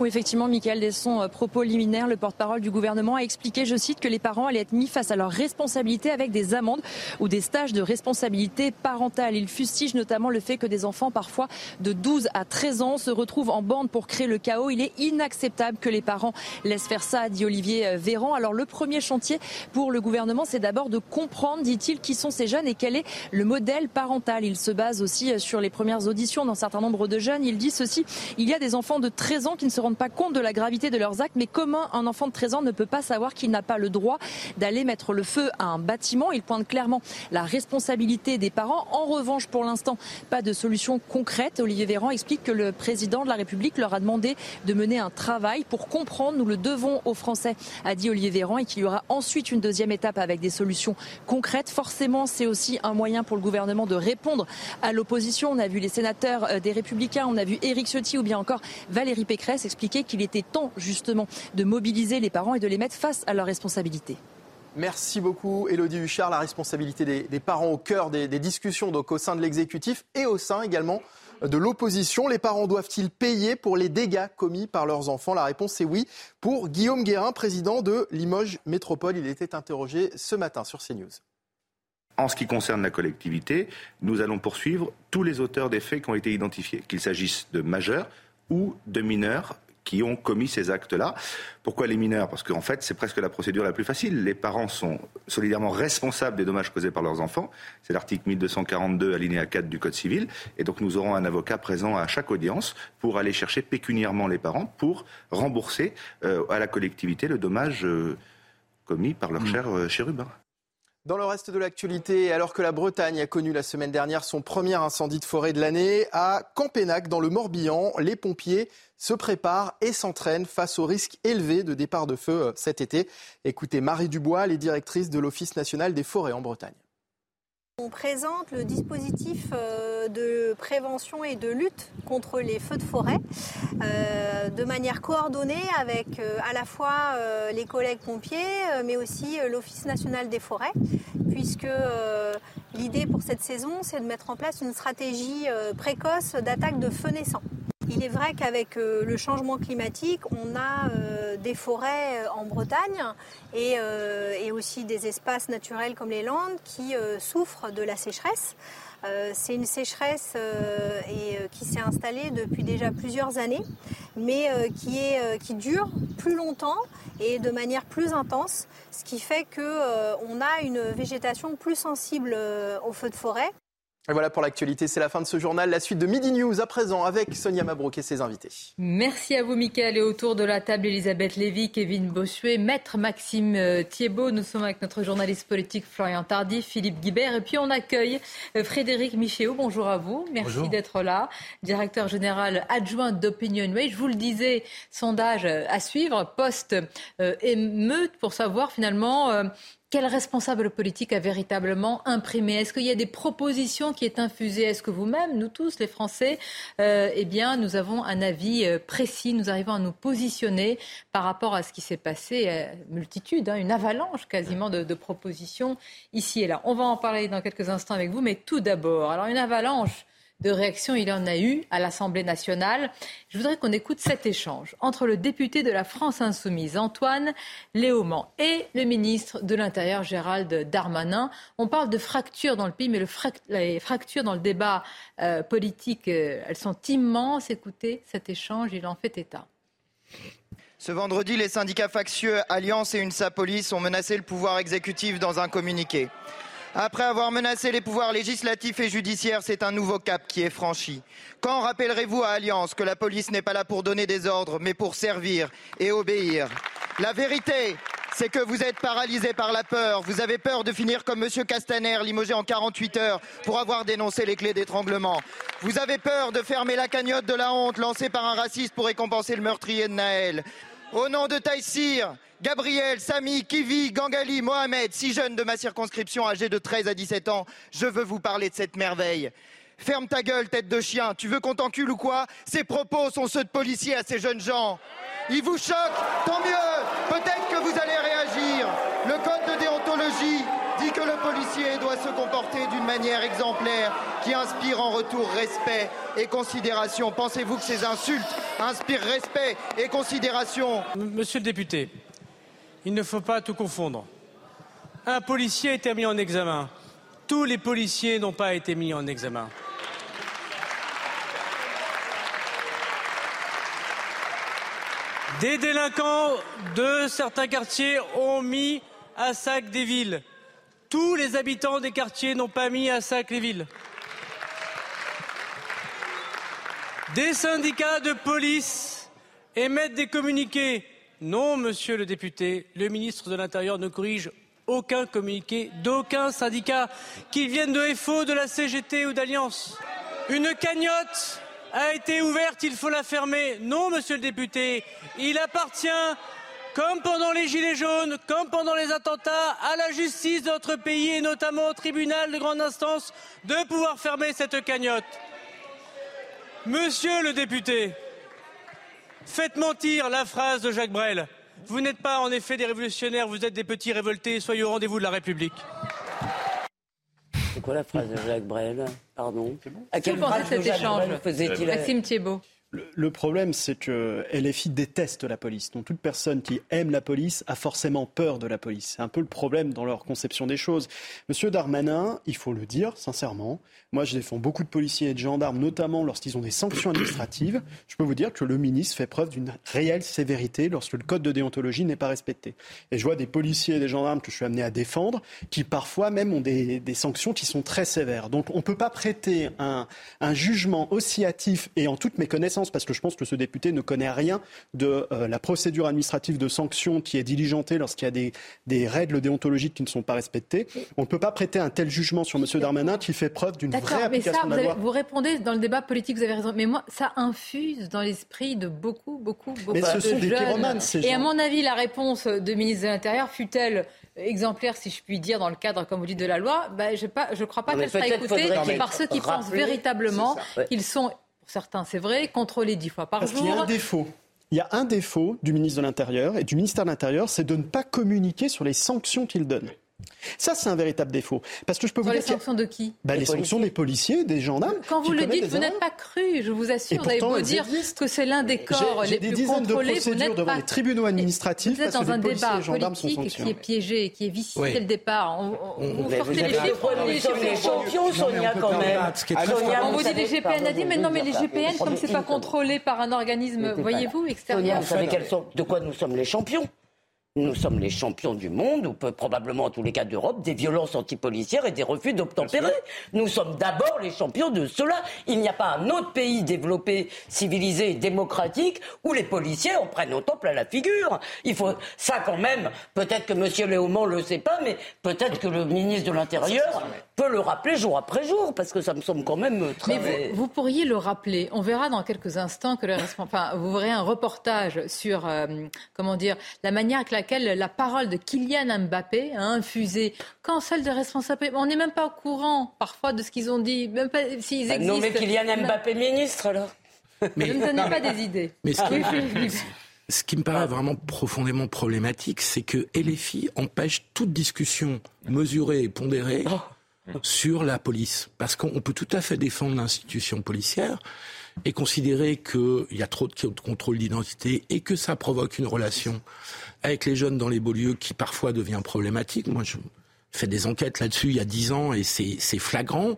Oui, effectivement, Michael Desson, euh, propos liminaire, le porte-parole du gouvernement, a expliqué, je cite, que les parents allaient être mis face à leurs responsabilités avec des amendes ou des stages de responsabilité parentale. Il fustige notamment le fait que des enfants, parfois de 12 à 13 ans, se retrouvent en bande pour créer le chaos. Il est inacceptable que les parents laissent faire ça, dit Olivier euh, Véran. Alors, le premier chantier pour le gouvernement, c'est d'abord de comprendre, dit-il, qui sont ces jeunes et quel est le modèle parental. Il se base aussi euh, sur les premières auditions d'un certain nombre de jeunes. Il dit ceci, il y a des enfants de 13 ans qui ne se pas compte de la gravité de leurs actes. Mais comment un enfant de 13 ans ne peut pas savoir qu'il n'a pas le droit d'aller mettre le feu à un bâtiment? Il pointe clairement la responsabilité des parents. En revanche, pour l'instant, pas de solution concrète. Olivier Véran explique que le président de la République leur a demandé de mener un travail pour comprendre. Nous le devons aux Français, a dit Olivier Véran, et qu'il y aura ensuite une deuxième étape avec des solutions concrètes. Forcément, c'est aussi un moyen pour le gouvernement de répondre à l'opposition. On a vu les sénateurs euh, des Républicains, on a vu Éric Ciotti ou bien encore Valérie Pécresse qu'il était temps justement de mobiliser les parents et de les mettre face à leurs responsabilités. Merci beaucoup, Elodie Huchard. La responsabilité des, parents au cœur des, discussions donc au sein de l'exécutif et au sein également de l'opposition. Les parents doivent-ils payer pour les dégâts commis par leurs enfants? La réponse est oui. Pour Guillaume Guérin, président de Limoges Métropole, il était interrogé ce matin sur CNews. En ce qui concerne la collectivité, nous allons poursuivre tous les auteurs des faits qui ont été identifiés, qu'il s'agisse de majeurs ou de mineurs qui ont commis ces actes-là. Pourquoi les mineurs? Parce qu'en fait, c'est presque la procédure la plus facile. Les parents sont solidairement responsables des dommages causés par leurs enfants. C'est l'article 1242, alinéa 4 du Code civil. Et donc, nous aurons un avocat présent à chaque audience pour aller chercher pécuniairement les parents pour rembourser euh, à la collectivité le dommage euh, commis par leur mmh. cher euh, chérubin. Dans le reste de l'actualité, alors que la Bretagne a connu la semaine dernière son premier incendie de forêt de l'année, à Campénac, dans le Morbihan, les pompiers se préparent et s'entraînent face au risque élevé de départ de feu euh, cet été. Écoutez Marie Dubois, les directrices de l'Office national des forêts en Bretagne. On présente le dispositif euh, de prévention et de lutte contre les feux de forêt euh, de manière coordonnée avec euh, à la fois les collègues pompiers mais aussi l'Office national des forêts puisque l'idée pour cette saison c'est de mettre en place une stratégie précoce d'attaque de feux naissants. Il est vrai qu'avec euh, le changement climatique, on a euh, des forêts euh, en Bretagne et, aussi des espaces naturels comme les Landes qui souffrent de la sécheresse. c'est une sécheresse qui s'est installée depuis déjà plusieurs années, mais qui, qui dure plus longtemps et de manière plus intense, ce qui fait qu'on a une végétation plus sensible aux feux de forêt. Et voilà pour l'actualité, c'est la fin de ce journal. La suite de Midi News à présent avec Sonia Mabrouk et ses invités. Merci à vous, Mickaël. Et autour de la table, Elisabeth Lévy, Kevin Bossuet, Maître Maxime euh, Thiebaud. Nous sommes avec notre journaliste politique Florian Tardif, Philippe Guibert. Et puis on accueille euh, Frédéric Michéo. Bonjour à vous. Merci d'être là. Directeur général adjoint d'Opinion Way. Je vous le disais, sondage à suivre, post-émeute pour savoir finalement quel responsable politique a véritablement imprimé? Est-ce qu'il y a des propositions qui est infusées? Est-ce que vous-même, nous tous, les Français, euh, eh bien, nous avons un avis euh, précis? Nous arrivons à nous positionner par rapport à ce qui s'est passé euh, Multitude, hein, une avalanche quasiment de, de, propositions ici et là. On va en parler dans quelques instants avec vous, mais tout d'abord, alors une avalanche de réactions il en a eu à l'Assemblée nationale. Je voudrais qu'on écoute cet échange entre le député de la France insoumise, Antoine Léaumont, et le ministre de l'Intérieur, Gérald Darmanin. On parle de fractures dans le pays, mais le les fractures dans le débat euh, politique, euh, elles sont immenses. Écoutez cet échange, il en fait état. Ce vendredi, les syndicats factieux Alliance et UNSA Police ont menacé le pouvoir exécutif dans un communiqué. Après avoir menacé les pouvoirs législatifs et judiciaires, c'est un nouveau cap qui est franchi. Quand rappellerez-vous à Alliance que la police n'est pas là pour donner des ordres, mais pour servir et obéir? La vérité, c'est que vous êtes paralysé par la peur. Vous avez peur de finir comme M. Castaner, limogé en 48 heures pour avoir dénoncé les clés d'étranglement. Vous avez peur de fermer la cagnotte de la honte lancée par un raciste pour récompenser le meurtrier de Naël. Au nom de Taïsir, Gabriel, Samy, Kivi, Gangali, Mohamed, six jeunes de ma circonscription âgés de 13 à 17 ans, je veux vous parler de cette merveille. Ferme ta gueule, tête de chien. Tu veux qu'on t'encule ou quoi? Ces propos sont ceux de policiers à ces jeunes gens. Ils vous choquent Tant mieux Peut-être que vous allez réagir. Le code de déontologie que le policier doit se comporter d'une manière exemplaire qui inspire en retour respect et considération. Pensez-vous que ces insultes inspirent respect et considération? Monsieur le député, il ne faut pas tout confondre. Un policier a été mis en examen. Tous les policiers n'ont pas été mis en examen. Des délinquants de certains quartiers ont mis à sac des villes. Tous les habitants des quartiers n'ont pas mis à sac les villes. Des syndicats de police émettent des communiqués non, monsieur le député, le ministre de l'Intérieur ne corrige aucun communiqué d'aucun syndicat, qu'il vienne de FO, de la CGT ou d'Alliance. Une cagnotte a été ouverte, il faut la fermer. Non, monsieur le député, il appartient, comme pendant les Gilets jaunes, comme pendant les attentats, à la justice de notre pays et notamment au tribunal de grande instance de pouvoir fermer cette cagnotte. Monsieur le député, Faites mentir la phrase de Jacques Brel. Vous n'êtes pas en effet des révolutionnaires, vous êtes des petits révoltés. Soyez au rendez-vous de la République. C'est quoi la phrase de Jacques Brel? Pardon? À quel moment cet échange Maxime Thiebaud. Le, problème, c'est que LFI déteste la police. Donc toute personne qui aime la police a forcément peur de la police. C'est un peu le problème dans leur conception des choses. Monsieur Darmanin, il faut le dire sincèrement, moi je défends beaucoup de policiers et de gendarmes, notamment lorsqu'ils ont des sanctions administratives. Je peux vous dire que le ministre fait preuve d'une réelle sévérité lorsque le code de déontologie n'est pas respecté. Et je vois des policiers et des gendarmes que je suis amené à défendre qui parfois même ont des, des sanctions qui sont très sévères. Donc on ne peut pas prêter un, un jugement aussi hâtif et en toute méconnaissance parce que je pense que ce député ne connaît rien de euh, la procédure administrative de sanction qui est diligentée lorsqu'il y a des, des, règles déontologiques qui ne sont pas respectées. On ne peut pas prêter un tel jugement sur M. Darmanin qui fait preuve d'une vraie application mais ça, de la loi. Vous répondez dans le débat politique, vous avez raison. Mais moi, ça infuse dans l'esprit de beaucoup, beaucoup, beaucoup mais ce de sont des jeunes. ces Et gens. à mon avis, la réponse de ministre de l'Intérieur fut-elle exemplaire, si je puis dire, dans le cadre, comme vous dites, de la loi, ben, je ne crois pas qu'elle sera écoutée par ceux qui pensent véritablement qu'ils sont certains, c'est vrai, contrôlés dix fois par Parce jour. qu'il y a un défaut. Il y a un défaut du ministre de l'Intérieur et du ministère de l'Intérieur, c'est de ne pas communiquer sur les sanctions qu'il donne. Ça, c'est un véritable défaut. Parce que je peux Sur vous les dire. sanctions de qui? Bah, Les sanctions des policiers, des gendarmes. Quand vous le dites, vous n'êtes pas cru, je vous assure. Vous pourtant, beau elles dire que c'est l'un des corps les des plus dizaines de contrôlés. Vous procédures n'êtes devant pas les tribunaux administratifs Vous êtes parce que dans un les policiers et débat les gendarmes sont politique qui est piégé, qui est vicié Oui. dès le départ. On, on, On- vous sortez vous les chiffres. Nous les les champions, Sonia, quand même Sonia, On vous dit les GPN a dit, mais non, mais les GPN, comme c'est pas contrôlé par un organisme, voyez-vous, Sonia, extérieur. vous savez de quoi nous sommes les champions nous sommes les champions du monde, ou peu- probablement en tous les cas d'Europe, des violences antipolicières et des refus d'obtempérer. Nous sommes d'abord les champions de cela. Il n'y a pas un autre pays développé, civilisé et démocratique où les policiers en prennent autant plein la figure. Il faut ça quand même. Peut-être que M. Léaumont le sait pas, mais peut-être que le ministre de l'Intérieur peux le rappeler jour après jour, parce que ça me semble quand même très... Mais vous, pourriez le rappeler. On verra dans quelques instants que le enfin, vous verrez un reportage sur, euh, comment dire, la manière avec laquelle la parole de Kylian Mbappé a infusé quand celle de responsabilité. On n'est même pas au courant parfois de ce qu'ils ont dit, même pas s'ils bah, existent. Nommez Kylian Mbappé ministre alors. Mais, ne me donnez pas des idées. Mais ce qui me paraît vraiment profondément problématique, c'est que LFI empêche toute discussion mesurée et pondérée oh. Sur la police. Parce qu'on peut tout à fait défendre l'institution policière et considérer qu'il y a trop de contrôle d'identité et que ça provoque une relation avec les jeunes dans les beaux lieux qui parfois devient problématique. Moi, je, fait des enquêtes là-dessus il y a dix ans et c'est flagrant.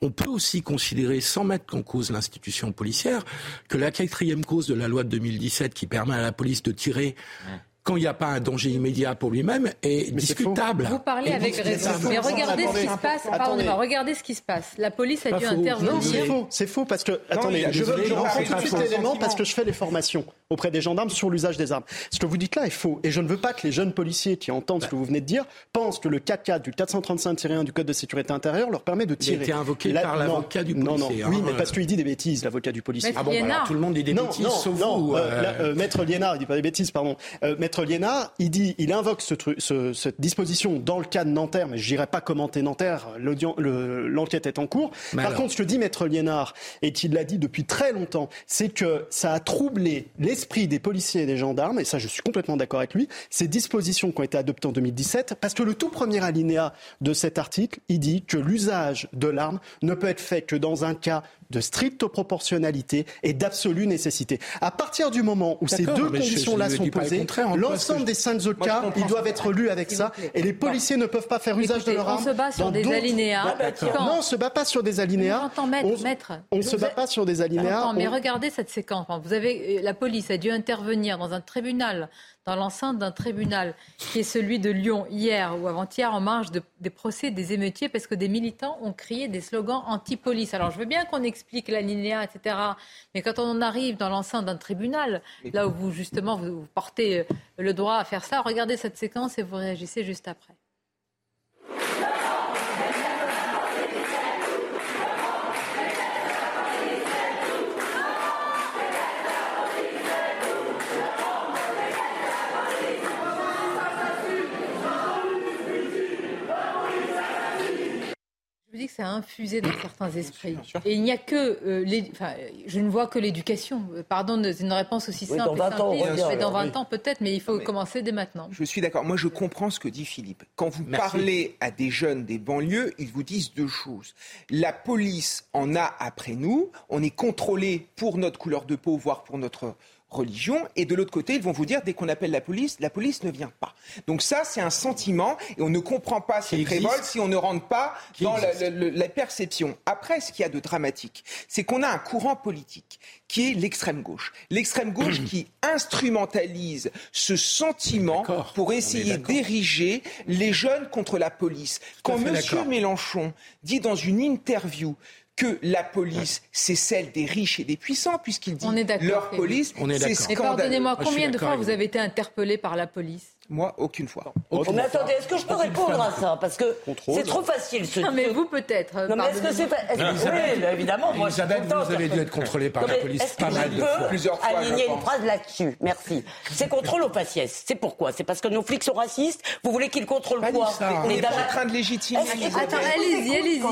On peut aussi considérer, sans mettre en cause l'institution policière, que la quatrième cause de la loi de 2017 qui permet à la police de tirer quand il n'y a pas un danger immédiat pour lui-même est discutable. Vous parlez avec raison. Mais regardez ce qui se passe. regardez ce qui se passe. La police a dû intervenir. c'est faux. C'est faux parce que. attendez, je veux je reprends tout de suite l'élément parce que je fais les formations auprès des gendarmes sur l'usage des armes. Ce que vous dites là est faux. Et je ne veux pas que les jeunes policiers qui entendent ce que vous venez de dire pensent que le 4 du 435-1 du Code de sécurité intérieure leur permet de tirer. Il a été invoqué par l'avocat du policier. Non, non. Oui, mais parce qu'il dit des bêtises, l'avocat du policier. Ah bon, alors tout le monde dit des bêtises, sauf vous. Maître Liénard, il dit pas des bêtises, pardon. Maître Liénard, il dit, il invoque ce, cette disposition dans le cas de Nanterre, mais je n'irai pas commenter Nanterre, l'enquête est en cours. Par contre, ce que dit Maître Liénard, et qu'il l'a dit depuis très longtemps, c'est que ça a troublé l'esprit des policiers et des gendarmes, et ça je suis complètement d'accord avec lui, ces dispositions qui ont été adoptées en 2017, parce que le tout premier alinéa de cet article, il dit que l'usage de l'arme ne peut être fait que dans un cas de stricte proportionnalité et d'absolue nécessité. À partir du moment où ces deux conditions-là sont posées, l'ensemble des cinq autres cas, ils doivent être lus avec ça, et les policiers ne peuvent pas faire usage de leur arme. On se bat sur des alinéas. Non, on ne se bat pas sur des alinéas. On ne se bat pas sur des alinéas. Mais regardez cette séquence. Vous avez la police a dû intervenir dans un tribunal dans l'enceinte d'un tribunal, qui est celui de Lyon, hier ou avant-hier, en marge des procès des émeutiers, parce que des militants ont crié des slogans anti-police. Alors je veux bien qu'on explique l'alinéa, etc. Mais quand on arrive dans l'enceinte d'un tribunal, là où vous, justement, vous portez le droit à faire ça, regardez cette séquence et vous réagissez juste après. Je vous dis que ça a infusé dans certains esprits. Et il n'y a que euh, les, enfin, je ne vois que l'éducation. Pardon, c'est une réponse aussi simple. dans 20 ans, dans 20 ans peut-être, mais il faut commencer dès maintenant. Je suis d'accord. Moi, je comprends ce que dit Philippe. Quand vous parlez à des jeunes des banlieues, ils vous disent deux choses. La police en a après nous. On est contrôlé pour notre couleur de peau, voire pour notre religion. Et de l'autre côté, ils vont vous dire, dès qu'on appelle la police, la police ne vient pas. Donc ça, c'est un sentiment et on ne comprend pas cette révolte si on ne rentre pas dans la, perception. Après, ce qu'il y a de dramatique, c'est qu'on a un courant politique qui est l'extrême gauche. L'extrême gauche qui instrumentalise ce sentiment pour essayer d'ériger les jeunes contre la police. Quand M. Mélenchon dit dans une interview que la police, c'est celle des riches et des puissants, puisqu'il dit leur police, c'est scandaleux. Pardonnez-moi, combien de fois vous. avez été interpellé par la police? Moi, aucune fois. mais attendez, est-ce que je peux répondre à ça Parce que c'est trop facile. Ce... Non, mais vous peut-être. Non, mais est-ce que c'est. oui, évidemment. Moi, Elisabeth, vous avez dû être contrôlé par la police pas mal de fois. Plusieurs fois. Aligner une phrase là-dessus. Merci. C'est contrôle au faciès. C'est pourquoi C'est parce que nos flics sont racistes Vous voulez qu'ils contrôlent quoi On est en train de légitimer. Attends, allez-y, allez-y.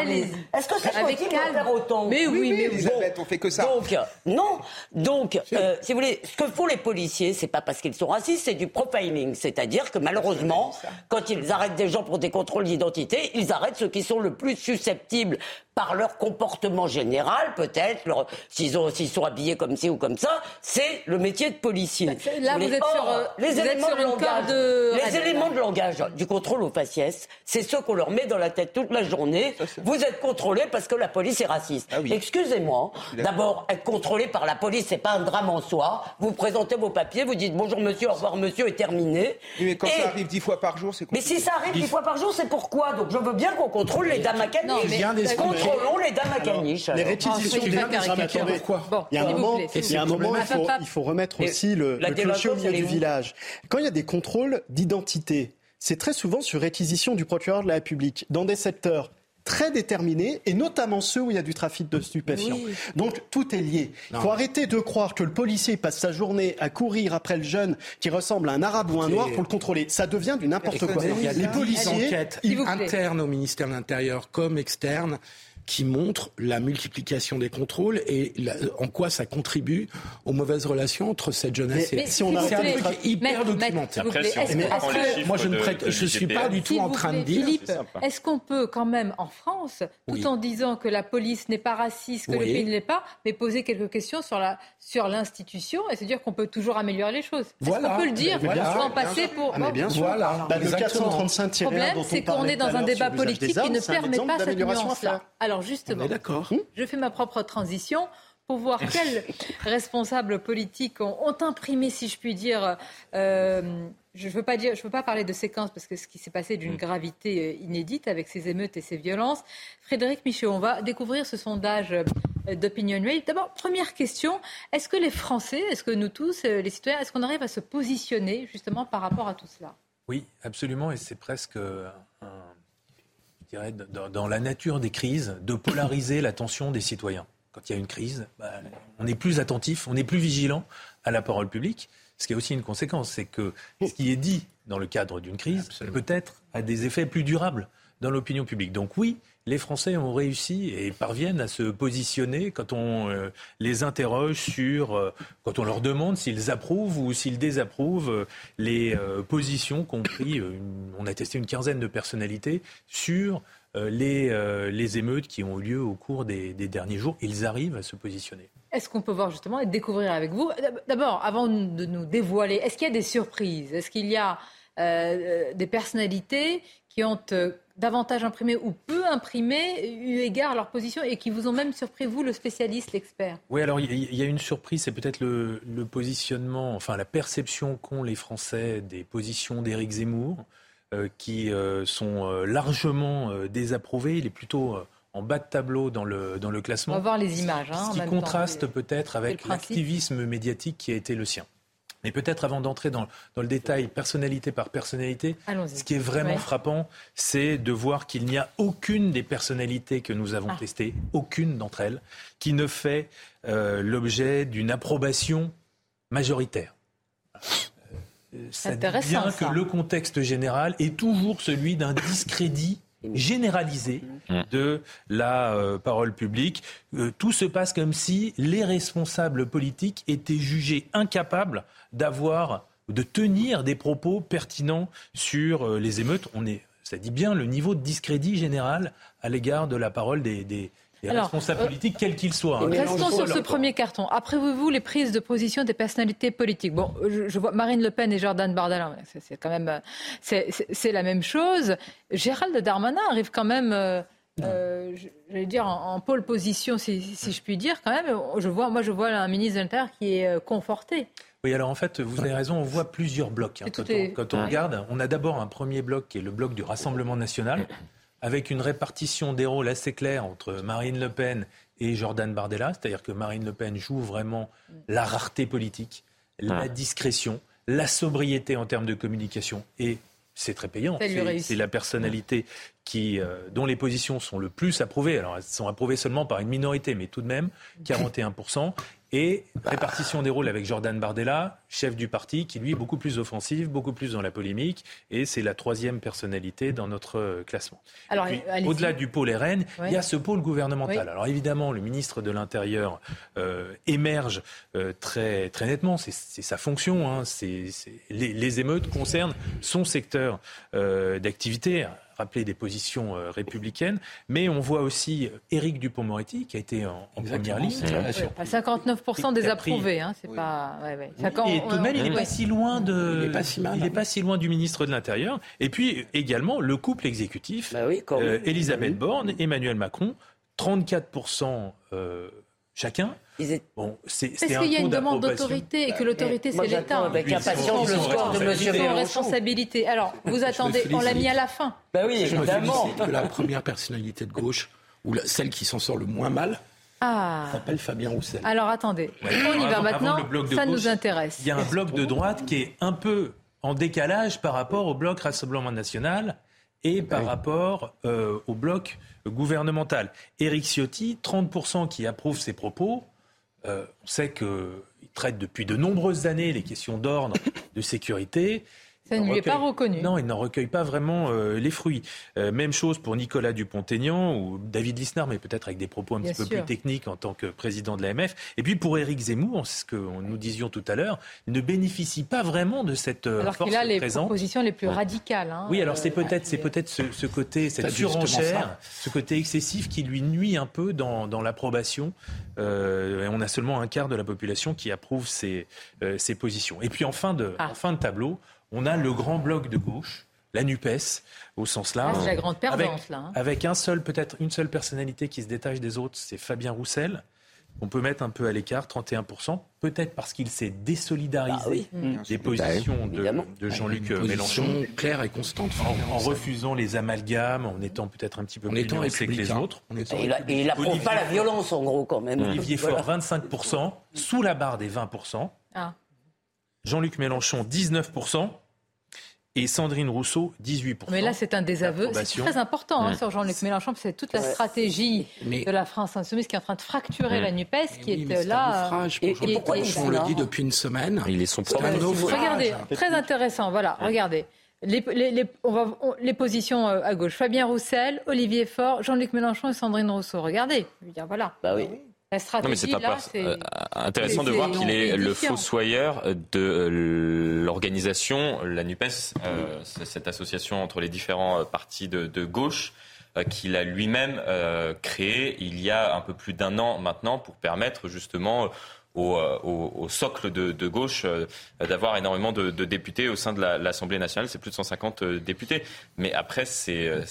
Allez-y. Est-ce que c'est possible de faire autant Mais oui, mais Elisabeth, on fait que ça. Donc, non. Donc, euh, si vous voulez, ce que font les policiers, c'est pas parce qu'ils sont racistes, c'est du profiling. C'est-à-dire que malheureusement, quand ils arrêtent des gens pour des contrôles d'identité, ils arrêtent ceux qui sont le plus susceptibles par leur comportement général, peut-être, s'ils sont habillés comme ci ou comme ça, c'est le métier de policier. Bah, là, vous, êtes sur, euh, les éléments de langage, de... les éléments de langage du contrôle aux faciès, c'est ceux qu'on leur met dans la tête toute la journée. vous êtes contrôlé parce que la police est raciste. Ah Excusez-moi. D'abord, être contrôlé par la police, c'est pas un drame en soi. Vous présentez vos papiers, vous dites bonjour monsieur, au revoir monsieur, et terminé. mais quand ça arrive dix fois par jour, c'est Mais si ça arrive dix fois par jour, c'est pourquoi? Donc je veux bien qu'on contrôle les dames à contrôlons les dames à caniche. Les réquisitions des dames Il y a un moment, il, y a un moment il, faut, il faut remettre aussi le, le clocher au milieu du village. Quand il y a des contrôles d'identité, c'est très souvent sur réquisition du procureur de la République, dans des secteurs très déterminés, et notamment ceux où il y a du trafic de stupéfiants. Donc tout est lié. Il faut arrêter de croire que le policier passe sa journée à courir après le jeune qui ressemble à un arabe ou un noir pour le contrôler. Ça devient du n'importe quoi. Il y a les policiers internes au ministère de l'Intérieur comme externes qui montre la multiplication des contrôles et en quoi ça contribue aux mauvaises relations entre cette jeunesse et si on a un truc hyper documenté. moi je ne je suis pas du tout en train de dire. Philippe, est-ce qu'on peut quand même en France, tout en disant que la police n'est pas raciste, que le pays ne l'est pas, mais poser quelques questions sur la sur l'institution et se dire qu'on peut toujours améliorer les choses. Voilà. On peut le dire sans passer pour. Ah, mais bien sûr. Voilà. Bah, le 435 Le problème, c'est qu'on est dans un débat politique qui ne permet pas cette nuance-là. Alors justement, je fais ma propre transition pour voir quels responsables politiques ont, imprimé, si je puis dire, euh, je ne veux, pas dire, je veux pas parler de séquence parce que ce qui s'est passé d'une mm. gravité euh, inédite avec ces émeutes et ces violences. Frédéric Michaud, on va découvrir ce sondage euh, d'Opinion Rate. D'abord, première question, est-ce que les Français, est-ce que nous tous, les citoyens, est-ce qu'on arrive à se positionner justement par rapport à tout cela? Oui, absolument, et c'est presque un dirais, dans, la nature des crises, de polariser l'attention des citoyens. Quand il y a une crise, bah, on est plus attentif, on est plus vigilant à la parole publique. Ce qui a aussi une conséquence, c'est que ce qui est dit dans le cadre d'une crise peut-être a des effets plus durables dans l'opinion publique. Donc oui, les Français ont réussi et parviennent à se positionner quand on euh, les interroge sur, euh, quand on leur demande s'ils approuvent ou s'ils désapprouvent euh, les positions qu'ont pris, on a testé une quinzaine de personnalités sur les, émeutes qui ont eu lieu au cours des derniers jours. Ils arrivent à se positionner. Est-ce qu'on peut voir justement et découvrir avec vous? D'abord, avant de nous dévoiler, est-ce qu'il y a des surprises? Est-ce qu'il y a des personnalités qui ont davantage imprimé ou peu imprimé, eu égard à leur position et qui vous ont même surpris, vous, le spécialiste, l'expert? Oui, alors il y, a une surprise, c'est peut-être le, positionnement, enfin la perception qu'ont les Français des positions d'Éric Zemmour, euh, qui euh, sont euh, largement désapprouvées. Il est plutôt en bas de tableau dans le, dans le classement. On va voir les images. Hein, ce qui contraste peut-être avec l'activisme médiatique qui a été le sien. Mais peut-être avant d'entrer dans, le détail, personnalité par personnalité, ce qui est vraiment frappant, c'est de voir qu'il n'y a aucune des personnalités que nous avons ah. testées, aucune d'entre elles, qui ne fait euh, l'objet d'une approbation majoritaire. Euh, ça dit bien que le contexte général est toujours celui d'un discrédit généralisé mm. de la euh, parole publique. tout se passe comme si les responsables politiques étaient jugés incapables d'avoir, de tenir des propos pertinents sur euh, les émeutes. On est, ça dit bien le niveau de discrédit général à l'égard de la parole des, responsables euh, politiques, quels qu'ils soient. Hein. Restons sur ce premier carton. Après vous les prises de position des personnalités politiques. Bon, je, vois Marine Le Pen et Jordan Bardella, c'est quand même, euh, c'est la même chose. Gérald Darmanin arrive quand même. Euh, j'allais dire en, pôle position, si, si, je puis dire, quand même. Je vois, moi, je vois un ministre de l'Intérieur qui est conforté. Oui, alors en fait, vous avez raison, on voit plusieurs blocs. Hein. Quand, on, regarde, on a d'abord un premier bloc qui est le bloc du Rassemblement national, avec une répartition des rôles assez claire entre Marine Le Pen et Jordan Bardella, c'est-à-dire que Marine Le Pen joue vraiment la rareté politique, la discrétion, la sobriété en termes de communication et c'est très payant. C'est la personnalité qui, euh, dont les positions sont le plus approuvées. Alors, elles sont approuvées seulement par une minorité, mais tout de même, 41%. Et répartition des rôles avec Jordan Bardella, chef du parti, qui lui est beaucoup plus offensif, beaucoup plus dans la polémique, et c'est la troisième personnalité dans notre euh, classement. Alors, au-delà du pôle RN, il y a ce pôle gouvernemental. Alors évidemment, le ministre de l'Intérieur euh, émerge euh, très, très nettement, c'est sa fonction. Hein. les, les, émeutes concernent son secteur d'activité rappeler des positions euh, républicaines, mais on voit aussi euh, Éric Dupont-Moretti qui a été en, première ligne. 59% des approuvés, hein, c'est pas. et tout de même, il n'est pas si loin de. Il n'est pas si hein. pas si loin du ministre de l'Intérieur. Et puis également le couple exécutif, bah euh, Elisabeth Borne, Emmanuel Macron, 34% chacun. Bon, c'est Parce qu'il y a une demande d'autorité et que l'autorité, c'est l'État. Avec impatience le score de M. Mélenchon. responsabilité. Alors, vous attendez, on l'a mis à la fin. Ben oui, évidemment. que la première personnalité de gauche, ou celle qui s'en sort le moins mal, ah. s'appelle Fabien Roussel. Alors, attendez. on y va maintenant. Ça nous intéresse. Il y a un bloc de droite qui est un peu en décalage par rapport au bloc Rassemblement National et par rapport euh, au bloc gouvernemental. Éric Ciotti, 30% qui approuvent ses propos. Euh, on sait qu'il traite depuis de nombreuses années les questions d'ordre, de sécurité. Ça ne lui est pas reconnu. Non, il n'en recueille pas vraiment euh, les fruits. Euh, même chose pour Nicolas Dupont-Aignan ou David Lisnard, mais peut-être avec des propos un petit peu plus techniques en tant que président de l'AMF. Et puis pour Éric Zemmour, c'est ce que nous disions tout à l'heure, ne bénéficie pas vraiment de cette euh, alors force qu'il a les propositions les plus radicales. Hein, oui, alors c'est peut-être c'est peut-être ce, côté, cette surenchère, ce côté excessif qui lui nuit un peu dans, dans l'approbation. on a seulement un quart de la population qui approuve ces, ces positions. Et puis en fin de, ah. en fin de tableau, on a le grand bloc de gauche, la NUPES, au sens large. c'est la grande avec, là. Hein. Avec un seul, peut-être une seule personnalité qui se détache des autres, c'est Fabien Roussel. On peut mettre un peu à l'écart, 31%, peut-être parce qu'il s'est désolidarisé ah mmh. des positions bah de, Jean-Luc Mélenchon. claire et constante. En, refusant les amalgames, en étant peut-être un petit peu plus nuancé que les autres. Et il n'approuve pas la violence, en gros, quand même. Olivier Faure, 25%, sous la barre des 20%. Ah. Jean-Luc Mélenchon, 19%. Et Sandrine Rousseau, 18%. Mais là, c'est un désaveu. C'est très important hein, sur Jean-Luc Mélenchon, c'est toute la stratégie de la France insoumise qui est en train de fracturer la NUPES, qui est, là. et, pourquoi on le dit depuis une semaine Il est son Regardez, très intéressant. Voilà, regardez. Les, les, positions euh, à gauche. Fabien Roussel, Olivier Faure, Jean-Luc Mélenchon et Sandrine Rousseau. Regardez. Voilà. Bah oui. La stratégie, c'est là, euh, intéressant de voir qu'il est le fossoyeur de euh, l'organisation, la NUPES, euh, cette association entre les différents partis de, gauche qu'il a lui-même créé il y a un peu plus d'un an maintenant pour permettre justement au, socle de, gauche d'avoir énormément de, députés au sein de l'Assemblée nationale. C'est plus de 150 députés. Mais après, c'est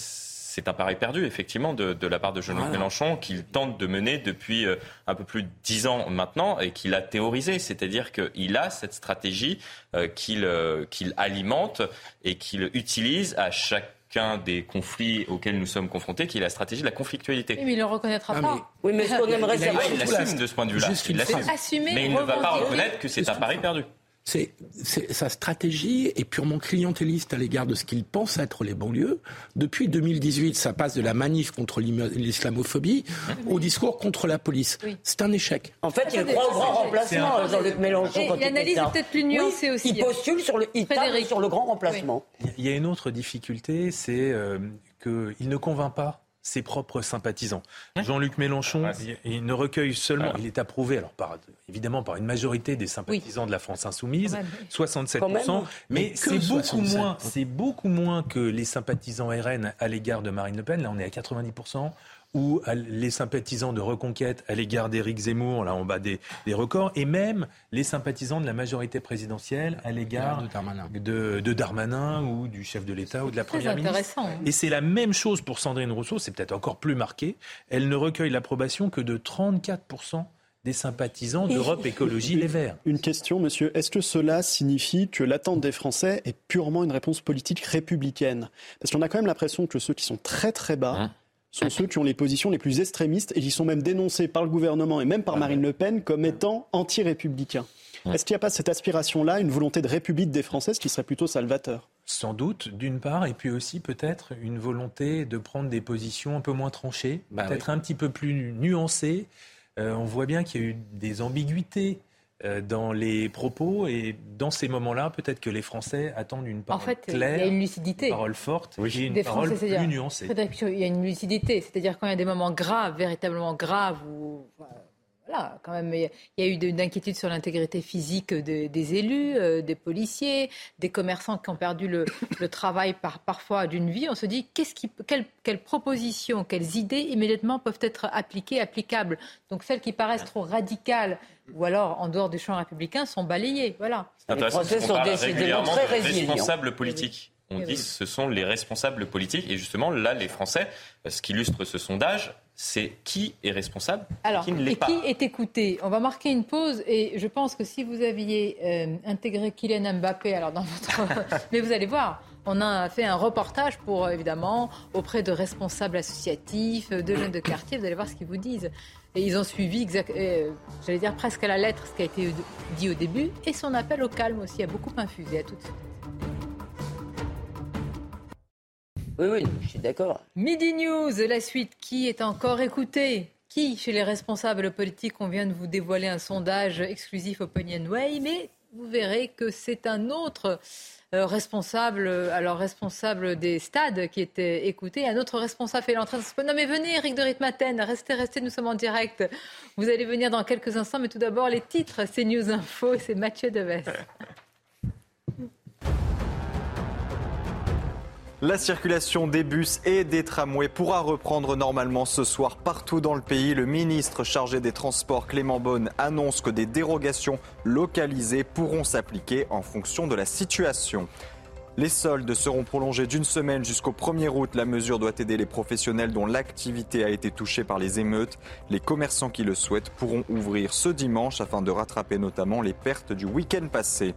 c'est un pari perdu, effectivement, de, la part de Jean-Luc Mélenchon, qu'il tente de mener depuis euh, un peu plus de dix ans maintenant et qu'il a théorisé. C'est-à-dire qu'il a cette stratégie euh, euh, qu'il alimente et qu'il utilise à chacun des conflits auxquels nous sommes confrontés, qui est la stratégie de la conflictualité. Oui, mais il ne le reconnaîtra ah, pas. Oui, mais ce qu'on aimerait savoir... Il l'assume de ce point de vue-là. Mais il ne va pas reconnaître que c'est un pari perdu. C'est, sa stratégie est purement clientéliste à l'égard de ce qu'il pense être les banlieues. Depuis 2018, ça passe de la manif contre l'islamophobie au discours contre la police. C'est un échec. En fait, il croit au grand remplacement, Jean-Luc Mélenchon. L'analyse est peut-être plus nuancée aussi. Il postule sur le, il sur le grand remplacement. Il y a une autre difficulté, c'est euh, qu'il ne convainc pas ses propres sympathisants. Jean-Luc Mélenchon, ah, il, ne recueille seulement, il est approuvé, alors par, évidemment par une majorité des sympathisants de la France insoumise, 67%, mais, c'est beaucoup moins, c'est beaucoup moins que les sympathisants RN à l'égard de Marine Le Pen. Là, on est à 90% ou les sympathisants de Reconquête à l'égard d'Éric Zemmour, là on bat des, records, et même les sympathisants de la majorité présidentielle à l'égard de, Darmanin. ou du chef de l'État ou de la Première ministre. Hein. Et c'est la même chose pour Sandrine Rousseau, c'est peut-être encore plus marqué. Elle ne recueille l'approbation que de 34% des sympathisants d'Europe Écologie Les Verts. Une question, monsieur. Est-ce que cela signifie que l'attente des Français est purement une réponse politique républicaine? Parce qu'on a quand même l'impression que ceux qui sont très très bas hein sont ceux qui ont les positions les plus extrémistes et qui sont même dénoncés par le gouvernement et même par Marine Le Pen comme étant anti-républicains. Est-ce qu'il n'y a pas cette aspiration-là, une volonté de république des Français, ce qui serait plutôt salvateur? Sans doute, d'une part, et puis aussi peut-être une volonté de prendre des positions un peu moins tranchées, bah peut-être un petit peu plus nuancées. Euh, on voit bien qu'il y a eu des ambiguïtés dans les propos et dans ces moments-là, peut-être que les Français attendent une parole en fait, claire, il y a une lucidité, une parole forte, oui. une parole plus nuancée. Il y a une lucidité, c'est-à-dire quand il y a des moments graves, véritablement graves, où voilà, quand même, il y a eu d'inquiétudes sur l'intégrité physique des élus, euh, des policiers, des commerçants qui ont perdu le, travail par, parfois d'une vie. On se dit, qu'est-ce qui, quelles, propositions, quelles idées immédiatement peuvent être appliquées, applicables? Donc celles qui paraissent trop radicales ou alors en dehors du champ républicain sont balayées. Voilà. Les procès sont régulièrement très responsables politiques. On dit que ce sont les responsables politiques. Et justement, là, les Français, ce qu'illustre ce sondage, c'est qui est responsable Alors, et qui ne l'est pas. qui est écouté On va marquer une pause et je pense que si vous aviez euh, intégré Kylian Mbappé, alors dans votre... Mais vous allez voir, on a fait un reportage pour, évidemment, auprès de responsables associatifs, de jeunes de quartier, vous allez voir ce qu'ils vous disent. Et ils ont suivi, exact, euh, j'allais dire presque à la lettre, ce qui a été dit au début, et son appel au calme aussi a beaucoup infusé. À tout de suite. Oui, oui, je suis d'accord. Midi News, la suite. Qui est encore écouté? Qui chez les responsables politiques? On vient de vous dévoiler un sondage exclusif Way, mais vous verrez que c'est un autre euh, responsable, alors responsable des stades qui était écouté. Un autre responsable fait l'entrée. Non mais venez, Eric de Ritmaten, restez, restez, nous sommes en direct. Vous allez venir dans quelques instants, mais tout d'abord les titres, c'est News Info, c'est Mathieu Deves. La circulation des bus et des tramways pourra reprendre normalement ce soir partout dans le pays. Le ministre chargé des Transports, Clément Beaune, annonce que des dérogations localisées pourront s'appliquer en fonction de la situation. Les soldes seront prolongés d'une semaine jusqu'au 1er août. La mesure doit aider les professionnels dont l'activité a été touchée par les émeutes. Les commerçants qui le souhaitent pourront ouvrir ce dimanche afin de rattraper notamment les pertes du week-end passé.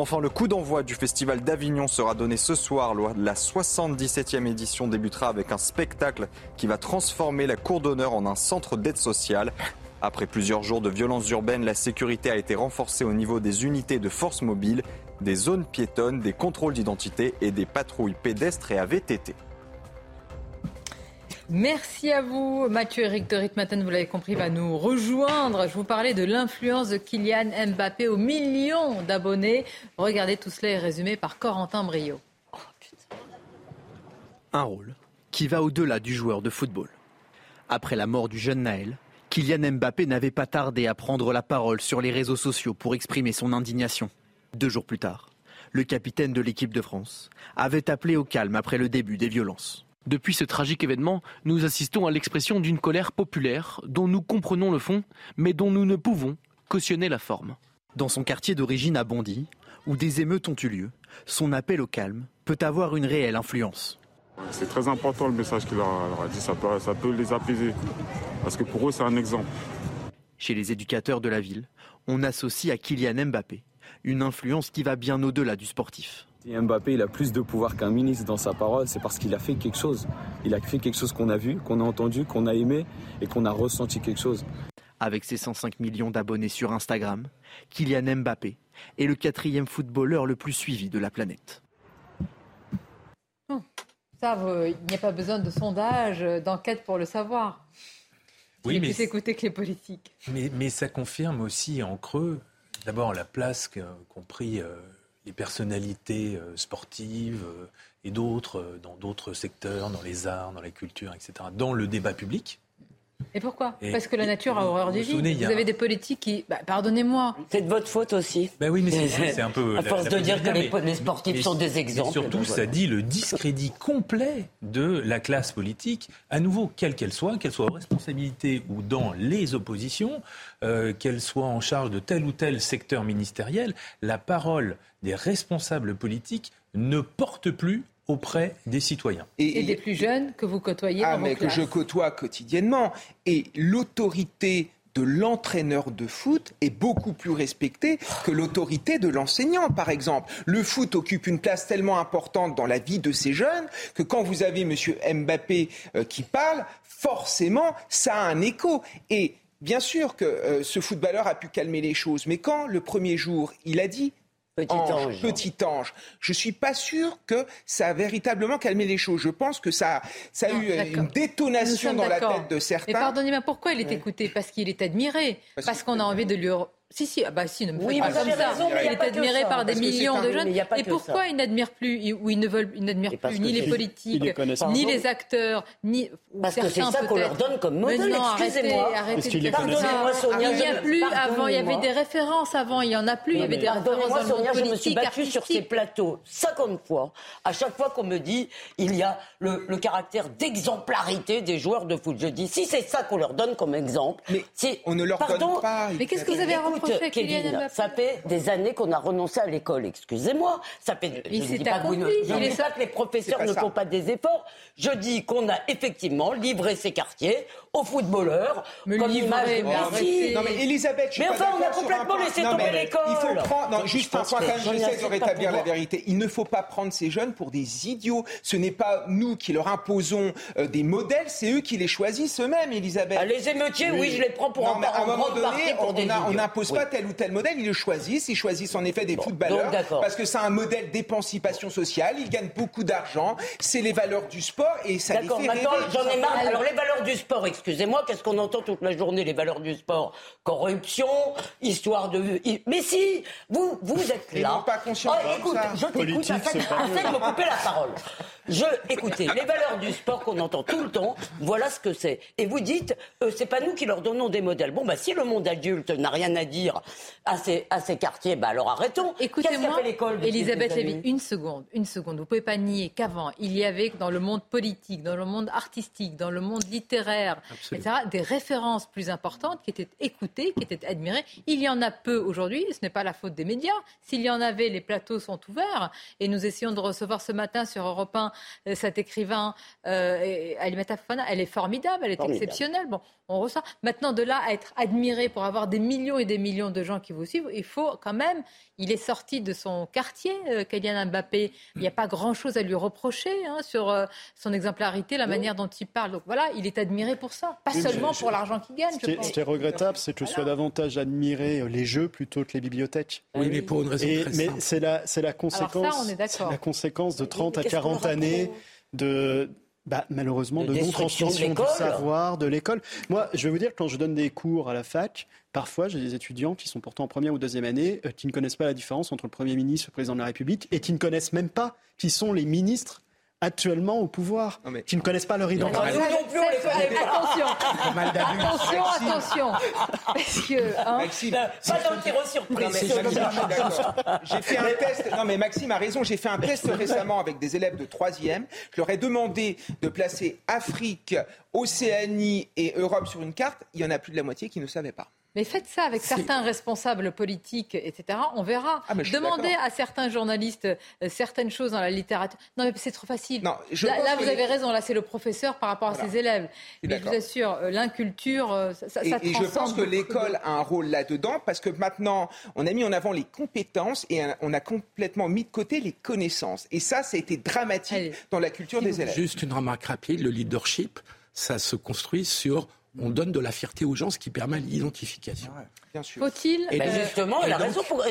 Enfin, le coup d'envoi du Festival d'Avignon sera donné ce soir. La 77e édition débutera avec un spectacle qui va transformer la cour d'honneur en un centre d'aide sociale. Après plusieurs jours de violences urbaines, la sécurité a été renforcée au niveau des unités de force mobile, des zones piétonnes, des contrôles d'identité et des patrouilles pédestres et AVTT. Merci à vous. Mathieu Eric de Ritmaten, vous l'avez compris, va nous rejoindre. Je vous parlais de l'influence de Kylian Mbappé aux millions d'abonnés. Regardez tout cela est résumé par Corentin Brio. Un rôle qui va au-delà du joueur de football. Après la mort du jeune Naël, Kylian Mbappé n'avait pas tardé à prendre la parole sur les réseaux sociaux pour exprimer son indignation. Deux jours plus tard, le capitaine de l'équipe de France avait appelé au calme après le début des violences. Depuis ce tragique événement, nous assistons à l'expression d'une colère populaire dont nous comprenons le fond, mais dont nous ne pouvons cautionner la forme. Dans son quartier d'origine à Bondy, où des émeutes ont eu lieu, son appel au calme peut avoir une réelle influence. C'est très important le message qu'il leur a dit, ça peut, ça peut les apaiser, parce que pour eux c'est un exemple. Chez les éducateurs de la ville, on associe à Kylian Mbappé une influence qui va bien au-delà du sportif. Si Mbappé il a plus de pouvoir qu'un ministre dans sa parole, c'est parce qu'il a fait quelque chose. Il a fait quelque chose qu'on a vu, qu'on a entendu, qu'on a aimé et qu'on a ressenti quelque chose. Avec ses 105 millions d'abonnés sur Instagram, Kylian Mbappé est le quatrième footballeur le plus suivi de la planète. ça, il n'y a pas besoin de sondage, d'enquête pour le savoir. Oui, il mais plus écouter que les politiques. Mais, mais, ça confirme aussi en creux, d'abord la place qu'ont pris les personnalités euh, sportives euh, et d'autres euh, dans d'autres secteurs, dans les arts, dans la culture, etc., dans le débat public. Et pourquoi Parce que la nature a horreur du vide. Vous avez des politiques qui, bah, pardonnez-moi. C'est de votre faute aussi. Ben oui, mais c'est un peu. À force de dire que les, sportifs sont des exemples. surtout, ça dit le discrédit complet de la classe politique, à nouveau, quelle qu'elle soit, qu'elle soit aux responsabilités ou dans les oppositions, qu'elle soit en charge de tel ou tel secteur ministériel, la parole des responsables politiques ne portent plus auprès des citoyens. Et, des plus jeunes que vous côtoyez ah, mais que je côtoie quotidiennement. Et l'autorité de l'entraîneur de foot est beaucoup plus respectée que l'autorité de l'enseignant, par exemple. Le foot occupe une place tellement importante dans la vie de ces jeunes que quand vous avez M. Mbappé euh, qui parle, forcément, ça a un écho. Et bien sûr que euh, ce footballeur a pu calmer les choses, mais quand le premier jour, il a dit Petit ange, Petit ange. Je suis pas sûr que ça a véritablement calmé les choses. Je pense que ça, ça a eu une détonation dans la tête de certains. Mais pardonnez-moi, pourquoi il est écouté Parce qu'il est admiré. Parce, qu'on a envie de lui si, si, ah bah si, ne me oui, pas comme ça. il est admiré par des millions de jeunes. Et pourquoi ils n'admirent plus, ou ils ne veulent, ils n'admirent plus ni les politiques, ni les acteurs, ni parce que c'est ça qu'on leur donne comme modèle. Excusez-moi. Pardonnez-moi, Sonia. Il n'y a plus avant. Il y avait des références avant. Il y en a plus. Il y avait des références dans Sonia, je me suis battue sur ces plateaux 50 fois. À chaque fois qu'on me dit, il y a le caractère d'exemplarité des joueurs de foot. Je dis, si c'est ça qu'on leur donne comme exemple, mais on ne leur donne pas. Mais qu'est-ce que vous avez Kevin, ça fait des années qu'on a renoncé à l'école. Excusez-moi. Ça fait. je ne dis pas, que, pas que les professeurs ne font pas des efforts. Je dis qu'on a effectivement livré ces quartiers aux footballeurs, mais comme l'image de Messi. Non mais Elisabeth, je Mais suis enfin, pas on a d'accord complètement sur un laissé point. tomber mais l'école. Il faut prendre, non, juste un point quand même, j'essaie de rétablir la vérité. Il ne faut pas prendre ces jeunes pour des idiots. Ce n'est pas nous qui leur imposons euh, des modèles, c'est eux qui les choisissent eux-mêmes, Elisabeth. Ah, les émeutiers, oui, je les prends pour non, en- mais à un moment donné, on n'impose Oui. pas tel ou tel modèle, ils le choisissent. Ils choisissent en effet des footballeurs donc d'accord. parce que c'est un modèle d'émancipation sociale. Ils gagnent beaucoup d'argent. C'est les valeurs du sport et ça les D'accord, fait maintenant rêver. j'en ai marre. Alors les valeurs du sport, excusez-moi, qu'est-ce qu'on entend toute la journée les valeurs du sport? Corruption, histoire de. Mais si, vous vous êtes Ils là. n'ont pas conscience Oh, de écoute, ça. je t'écoute, Hassan, c'est pas Hassan me couper la parole. Je, écoutez, les valeurs du sport qu'on entend tout le temps, voilà ce que c'est. Et vous dites, euh, c'est pas nous qui leur donnons des modèles. Bon, bah si le monde adulte n'a rien à dire à ces, à ces quartiers, bah alors arrêtons. Écoutez-moi, fait Elisabeth Lévy, une seconde, une seconde. Vous pouvez pas nier qu'avant, il y avait dans le monde politique, dans le monde artistique, dans le monde littéraire, etc., des références plus importantes qui étaient écoutées, qui étaient admirées. Il y en a peu aujourd'hui, ce n'est pas la faute des médias. S'il y en avait, les plateaux sont ouverts. Et nous essayons de recevoir ce matin sur Europe 1 euh, cet écrivain, euh, Alimata Fofana. Elle est formidable, elle est Formidable. exceptionnelle. Bon, on ressent. Maintenant, de là à être admiré pour avoir des millions et des millions de gens qui vous suivent, il faut quand même. Il est sorti de son quartier, euh, Kylian Mbappé. Il n'y a pas grand-chose à lui reprocher hein, sur euh, son exemplarité, la manière dont il parle. Donc voilà, il est admiré pour ça. Pas Oui, seulement je- pour l'argent qu'il gagne, Ce je qui est, pense. ce qui est regrettable, c'est que je sois davantage admiré euh, les jeux plutôt que les bibliothèques. Oui, mais pour une raison Et- très mais simple. c'est la, c'est la conséquence, on est d'accord. c'est la conséquence de 30 à qu'est-ce qu'on 40 leur années de, bah, malheureusement, De de, non-transmission du savoir, de l'école. Moi, je vais vous dire, quand je donne des cours à la fac, parfois, j'ai des étudiants qui sont pourtant en première ou deuxième année, euh, qui ne connaissent pas la différence entre le Premier ministre et le Président de la République, et qui ne connaissent même pas qui sont les ministres actuellement au pouvoir, qui ne connaissent pas leur identité. Nous non plus, on les connaît pas. Attention, mal d'abus. attention, Maxime. attention. Parce que, hein, Maxime, Pas dans le Non, surprise. mais. J'ai fait un test. Non, mais Maxime a raison. J'ai fait un test récemment avec des élèves de troisième. Je leur ai demandé de placer Afrique, Océanie et Europe sur une carte. Il y en a plus de la moitié qui ne savaient pas. Mais faites ça avec certains responsables politiques, etc. On verra. Ah, Demandez à certains journalistes euh, certaines choses dans la littérature. Non, mais c'est trop facile. Non, je là, pense là, que vous avez raison. Là, c'est le professeur par rapport à Voilà. ses élèves. Mais je vous assure, euh, l'inculture, euh, ça, ça, Et, ça et je pense que de- l'école a un rôle là-dedans parce que maintenant, on a mis en avant les compétences et on a complètement mis de côté les connaissances. Et ça, ça a été dramatique Allez. dans la culture des élèves. Juste une remarque rapide, le leadership, ça se construit sur on donne de la fierté aux gens, ce qui permet l'identification. Sûr. Faut-il Et Ben justement, elle a et donc- raison. Pour.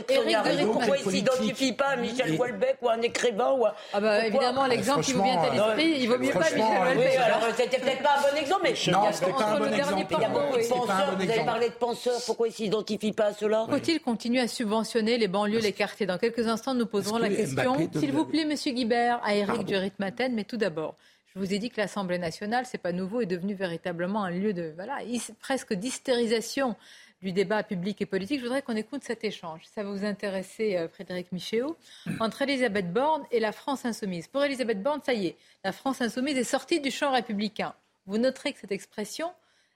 Pourquoi il s'identifie pas à Michel Et- Houellebecq ou à un écrivain ou à... Ah bah, évidemment, l'exemple qui vous vient à l'esprit, il vaut mieux pas Michel euh, Oui, Houellebecq. alors c'était peut-être pas un bon exemple, mais Non, il y a pas un bon le dernier exemple. il y a beaucoup de penseurs. bon Vous avez parlé de penseurs. Pourquoi ils s'identifient pas à cela? Faut-il continuer à subventionner les banlieues, les quartiers? Dans quelques instants, nous poserons la question, s'il vous plaît, Monsieur Guibert, à Éric. Duritmaten. Mais tout d'abord, je vous ai dit que l'Assemblée nationale, c'est pas nouveau, est devenu véritablement un lieu de voilà, presque d'hystérisation du débat public et politique. Je voudrais qu'on écoute cet échange. Ça va vous intéresser, euh, Frédéric Michéo, entre Elisabeth Borne et la France insoumise. Pour Elisabeth Borne, ça y est, la France insoumise est sortie du champ républicain. Vous noterez que cette expression,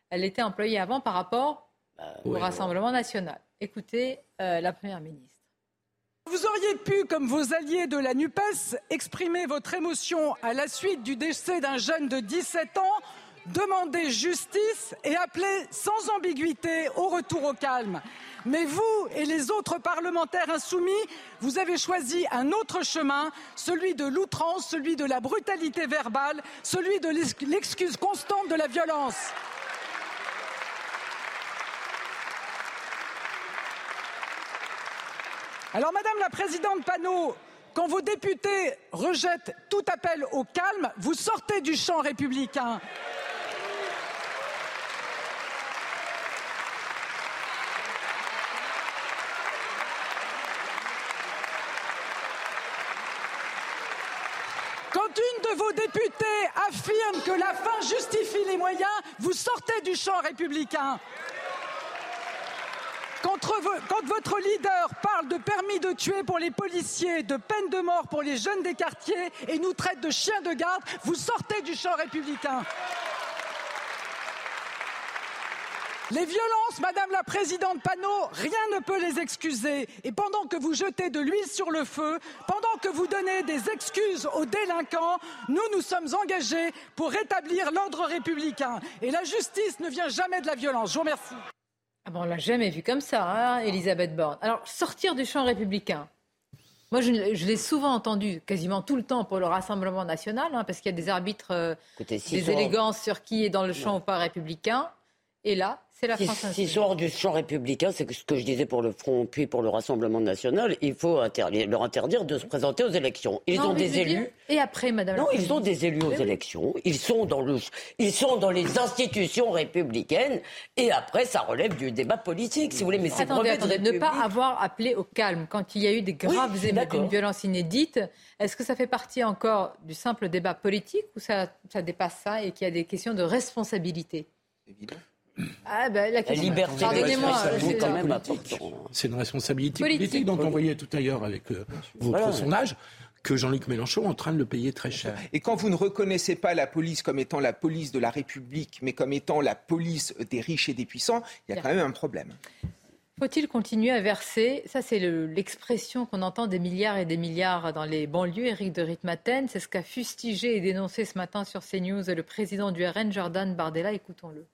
elle était employée avant par rapport au ouais. Rassemblement national. Écoutez euh, la Première ministre. Vous auriez pu, comme vos alliés de la NUPES, exprimer votre émotion à la suite du décès d'un jeune de 17 ans, demander justice et appeler sans ambiguïté au retour au calme. Mais vous et les autres parlementaires insoumis, vous avez choisi un autre chemin, celui de l'outrance, celui de la brutalité verbale, celui de l'ex- l'excuse constante de la violence. Alors, Madame la Présidente Panot, quand vos députés rejettent tout appel au calme, vous sortez du champ républicain. Quand une de vos députées affirme que la fin justifie les moyens, vous sortez du champ républicain. Quand, vo- quand votre leader parle de permis de tuer pour les policiers, de peine de mort pour les jeunes des quartiers et nous traite de chiens de garde, vous sortez du champ républicain. Les violences, Madame la Présidente Panot, rien ne peut les excuser. Et pendant que vous jetez de l'huile sur le feu, pendant que vous donnez des excuses aux délinquants, nous nous sommes engagés pour rétablir l'ordre républicain. Et la justice ne vient jamais de la violence. Je vous remercie. Ah bon, on l'a jamais vu comme ça, hein, Elisabeth Borne. Alors, sortir du champ républicain. Moi, je, l'ai souvent entendu, quasiment tout le temps, pour le Rassemblement national, hein, parce qu'il y a des arbitres, euh, des élégances sur qui est dans le champ ou pas républicain. Et là, c'est la France S'ils sortent du champ républicain, c'est ce que je disais pour le Front, puis pour le Rassemblement national, il faut leur interdire de se présenter aux élections. Ils ont des élus. Et après, Madame Non, ils ont des élus aux élections. Ils sont, dans le... ils sont dans les institutions républicaines. Et après, ça relève du débat politique, si vous voulez. Mais c'est attendez, attendez, ne pas avoir appelé au calme quand il y a eu des graves oui, émeutes d'une violence inédite. Est-ce que ça fait partie encore du simple débat politique ou ça, ça dépasse ça et qu'il y a des questions de responsabilité? Évident. Ah ben, la, liberté Pardonnez-moi, c'est une responsabilité politique, dont on voyait tout à l'heure avec euh, votre sondage que Jean-Luc Mélenchon est en train de le payer très cher. Et quand vous ne reconnaissez pas la police comme étant la police de la République, mais comme étant la police des riches et des puissants, il y a quand même un problème. Faut-il continuer à verser? Ça, c'est l'expression qu'on entend des milliards et des milliards dans les banlieues. Éric de Ritmaten, c'est ce qu'a fustigé et dénoncé ce matin sur CNews le président du RN, Jordan Bardella. Écoutons-le.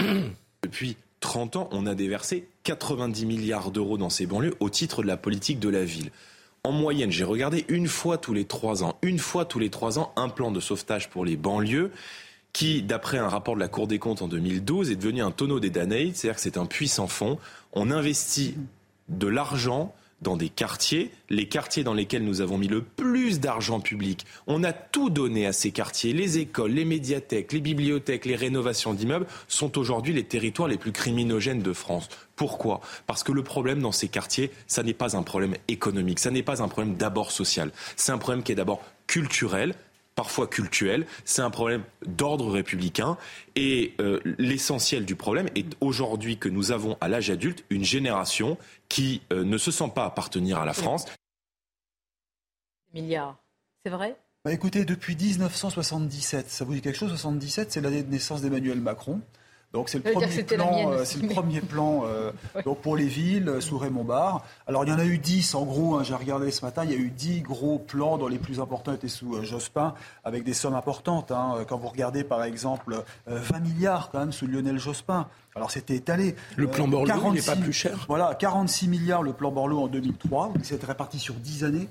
Depuis 30 ans, on a déversé 90 milliards d'euros dans ces banlieues au titre de la politique de la ville. En moyenne, j'ai regardé une fois tous les trois ans, une fois tous les trois ans, un plan de sauvetage pour les banlieues qui, d'après un rapport de la Cour des comptes en 2012, est devenu un tonneau des Danaïdes, c'est-à-dire que c'est un puissant fond. On investit de l'argent dans des quartiers, les quartiers dans lesquels nous avons mis le plus d'argent public. On a tout donné à ces quartiers. Les écoles, les médiathèques, les bibliothèques, les rénovations d'immeubles sont aujourd'hui les territoires les plus criminogènes de France. Pourquoi? Parce que le problème dans ces quartiers, ça n'est pas un problème économique, ça n'est pas un problème d'abord social. C'est un problème qui est d'abord culturel, parfois culturel, c'est un problème d'ordre républicain. Et euh, l'essentiel du problème est aujourd'hui que nous avons à l'âge adulte une génération qui euh, ne se sent pas appartenir à la France. Milliards, c'est vrai? Bah Écoutez, depuis 1977, ça vous dit quelque chose? 77, c'est l'année de naissance d'Emmanuel Macron. Donc c'est le, premier plan, euh, c'est le premier plan euh, donc pour les villes euh, sous Raymond Barre. Alors il y en a eu 10 en gros, hein, j'ai regardé ce matin, il y a eu 10 gros plans dont les plus importants étaient sous Jospin avec des sommes importantes. Hein. Quand vous regardez par exemple 20 milliards quand même sous Lionel Jospin. Alors c'était étalé. Le plan Borloo n'est pas plus cher. Voilà, 46 milliards le plan Borloo en 2003, c'était réparti sur 10 années.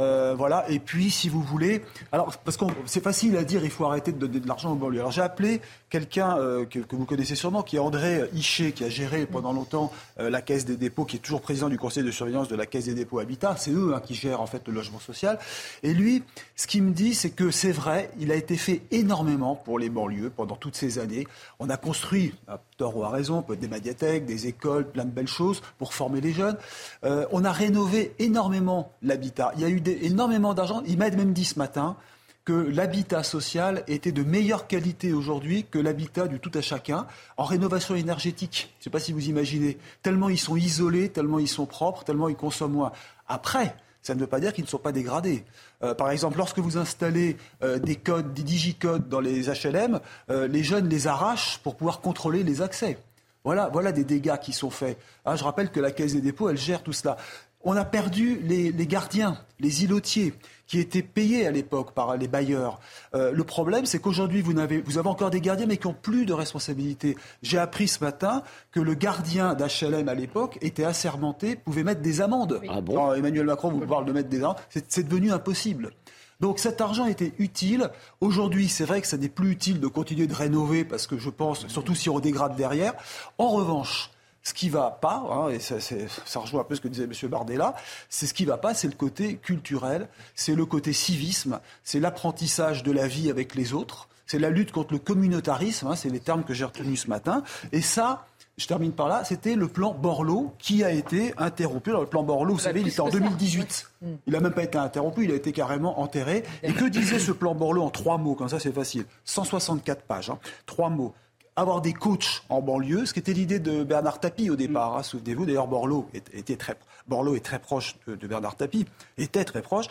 Euh, voilà. Et puis, si vous voulez, alors parce que c'est facile à dire, il faut arrêter de donner de l'argent aux banlieues. Alors j'ai appelé quelqu'un euh, que, vous connaissez sûrement, qui est André Hichet, qui a géré pendant longtemps euh, la Caisse des dépôts, qui est toujours président du conseil de surveillance de la Caisse des dépôts Habitat. C'est eux hein, qui gèrent en fait le logement social. Et lui, ce qu'il me dit, c'est que c'est vrai, il a été fait énormément pour les banlieues pendant toutes ces années. On a construit, à tort ou à raison, des médiathèques, des écoles, plein de belles choses pour former les jeunes. on a rénové énormément l'habitat. Il y a eu énormément d'argent. Il m'a même dit ce matin que l'habitat social était de meilleure qualité aujourd'hui que l'habitat du tout à chacun en rénovation énergétique. Je ne sais pas si vous imaginez. Tellement ils sont isolés, tellement ils sont propres, tellement ils consomment moins. Après, ça ne veut pas dire qu'ils ne sont pas dégradés. Euh, par exemple, lorsque vous installez euh, des codes, des digicodes dans les HLM, euh, les jeunes les arrachent pour pouvoir contrôler les accès. Voilà, voilà des dégâts qui sont faits. Ah, je rappelle que la Caisse des dépôts, elle gère tout cela. On a perdu les, gardiens, les îlotiers, qui étaient payés à l'époque par les bailleurs. Euh, le problème, c'est qu'aujourd'hui, vous avez, vous avez encore des gardiens, mais qui n'ont plus de responsabilité. J'ai appris ce matin que le gardien d'HLM à l'époque était assermenté, pouvait mettre des amendes. Ah bon? Emmanuel Macron vous parle de mettre des amendes. C'est devenu impossible. Donc cet argent était utile. Aujourd'hui, c'est vrai que ça n'est plus utile de continuer de rénover parce que je pense, surtout si on dégrade derrière. En revanche, ce qui va pas, hein, et ça, ça, rejoint un peu ce que disait M. Bardella, c'est ce qui va pas, c'est le côté culturel, c'est le côté civisme, c'est l'apprentissage de la vie avec les autres, c'est la lutte contre le communautarisme, hein, c'est les termes que j'ai retenus ce matin. Et ça, je termine par là, c'était le plan Borloo qui a été interrompu. Alors, le plan Borloo, vous savez, il était en 2018. Il n'a même pas été interrompu, il a été carrément enterré. Et que disait ce plan Borloo en trois mots Comme ça, c'est facile. 164 pages. Hein. Trois mots avoir des coachs en banlieue, ce qui était l'idée de Bernard Tapie au départ. Hein, souvenez-vous, d'ailleurs, Borloo était très Borloo est très proche de, Bernard Tapie, était très proche.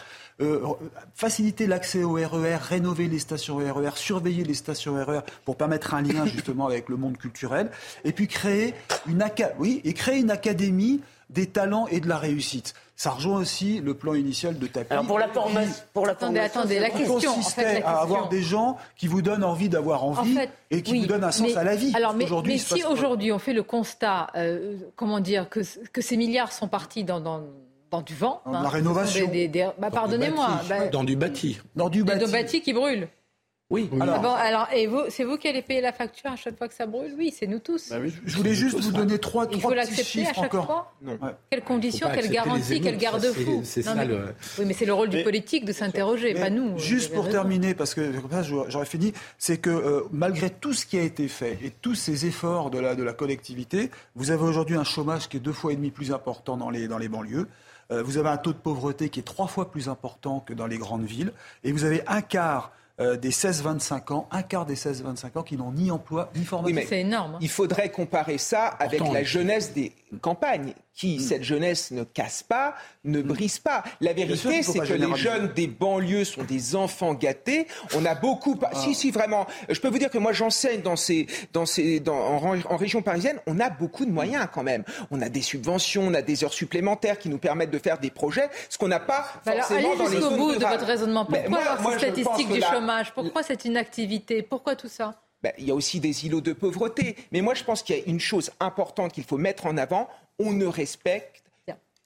faciliter l'accès au RER, rénover les stations RER, surveiller les stations RER pour permettre un lien justement avec le monde culturel, et puis créer une, oui, et créer une académie des talents et de la réussite. Ça rejoint aussi le plan initial de Tapi. Alors pour la formation, pour la attendez, attendez, la question, consistait à avoir des gens qui vous donnent envie d'avoir envie et qui vous donnent un sens à la vie. Alors, mais, mais si aujourd'hui on fait le constat, euh, comment dire, que, que, ces milliards sont partis dans, dans dans du vent. Dans hein, la rénovation. Bah, Pardonnez-moi. Bah, dans du bâti. Dans du bâti. Dans du bâti qui brûle. Oui. Alors, alors, et vous, c'est vous qui allez payer la facture à chaque fois que ça brûle? Oui, c'est nous tous. Bah je voulais juste vous donner trois, Il faut l'accepter à chaque fois? Non. Quelles conditions, quelles garanties, quelles garde-fous C'est ça le... Oui, mais c'est le rôle du politique de s'interroger, pas nous. Juste pour terminer, parce que comme ça j'aurais fini, c'est que euh, malgré tout ce qui a été fait et tous ces efforts de la, de la collectivité, vous avez aujourd'hui un chômage qui est deux fois et demi plus important dans les, dans les banlieues. Euh, vous avez un taux de pauvreté qui est trois fois plus important que dans les grandes villes. Et vous avez un quart euh, des 16-25 ans, un quart des 16-25 ans qui n'ont ni emploi ni formation. c'est énorme. Hein. Il faudrait comparer ça avec la jeunesse des campagnes qui, mm. cette jeunesse ne casse pas, ne mm. brise pas. La vérité, c'est que les jeunes des banlieues sont des enfants gâtés. On a beaucoup... Ah. Si, si, vraiment. Je peux vous dire que moi, j'enseigne dans ces, dans ces, dans, en, région parisienne. On a beaucoup de moyens quand même. On a des subventions, on a des heures supplémentaires qui nous permettent de faire des projets, ce qu'on n'a pas bah forcément dans les zones bout de votre raisonnement. Pourquoi avoir ces statistiques du chômage? Pourquoi cette inactivité? Pourquoi tout ça? Ben, il y a aussi des îlots de pauvreté. Mais moi, je pense qu'il y a une chose importante qu'il faut mettre en avant. On ne respecte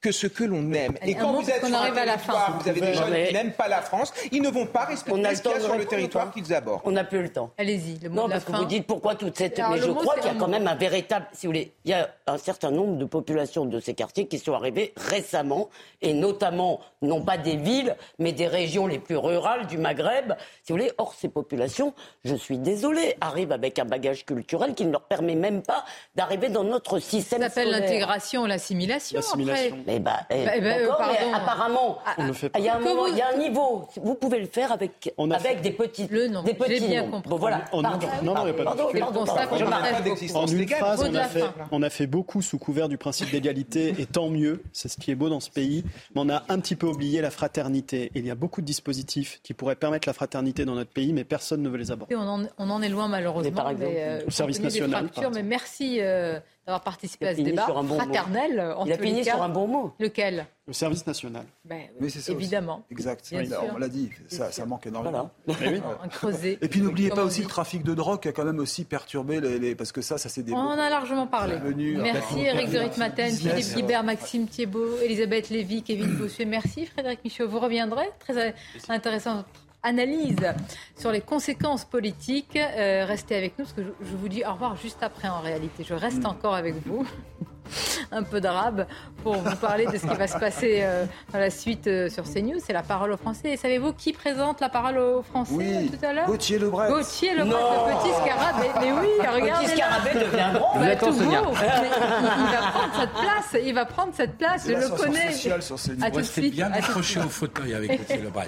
que ce que l'on aime. Et quand vous êtes sur un territoire, vous avez des gens qui n'aiment pas la France, ils ne vont pas respecter ce qu'il y a sur le territoire qu'ils abordent. On n'a plus le temps. Allez-y, le mot Non, parce que vous dites pourquoi toute cette... Mais je crois qu'il y a quand même un véritable... Si vous voulez, il y a un certain nombre de populations de ces quartiers qui sont arrivées récemment, et notamment, non pas des villes, mais des régions les plus rurales du Maghreb. Si vous voulez, or, ces populations, je suis désolée, arrivent avec un bagage culturel qui ne leur permet même pas d'arriver dans notre système Ça s'appelle l'intégration, l'assimilation, après. Eh ben, eh, bah, bah, apparemment, ah, il y, a un moment, il y a un niveau. Vous pouvez le faire avec, avec des petits, le nom. des petits bien compris. Bon, voilà. En, non, non, il n'y a pas de En une phrase, on a, fait, on a fait beaucoup sous couvert du principe d'égalité, et tant mieux. C'est ce qui est beau dans ce pays. Mais on a un petit peu oublié la fraternité. Il y a beaucoup de dispositifs qui pourraient permettre la fraternité dans notre pays, mais personne ne veut les aborder. On en, on en est loin, malheureusement. par exemple, euh, le service national. mais merci. Euh, d'avoir participé à ce débat fraternel. il a fini sur un bon mot. Lequel? Le service national. Ben, oui, c'est ça évidemment. Exact. on l'a dit, ça, ça, manque énormément. Voilà. un creuset. Et puis n'oubliez pas aussi le trafic de drogue qui a quand même aussi perturbé les, parce que ça, ça s'est On en a largement parlé. Merci Eric de Ritmaten, Philippe Guibert, Maxime Thiebaud, Elisabeth Lévy, Kevin Bossuet. Merci Frédéric Michaud. Vous reviendrez. Très intéressant analyse sur les conséquences politiques. Euh, restez avec nous parce que je, vous dis au revoir juste après en réalité. Je reste mm. encore avec vous. un peu d'arabe pour vous parler de ce qui va se passer euh, dans la suite euh, sur CNews. C'est la parole aux Français. Et savez-vous qui présente la parole aux Français tout à l'heure? Gauthier Lebret. Gauthier Lebret, le petit scarabée. Mais, oui, regardez. Petit scarabée devient grand. Vous êtes il, il, va prendre cette place. Il va prendre cette place. Je le connais. À tout de suite. bien accroché au fauteuil avec Gauthier Lebret.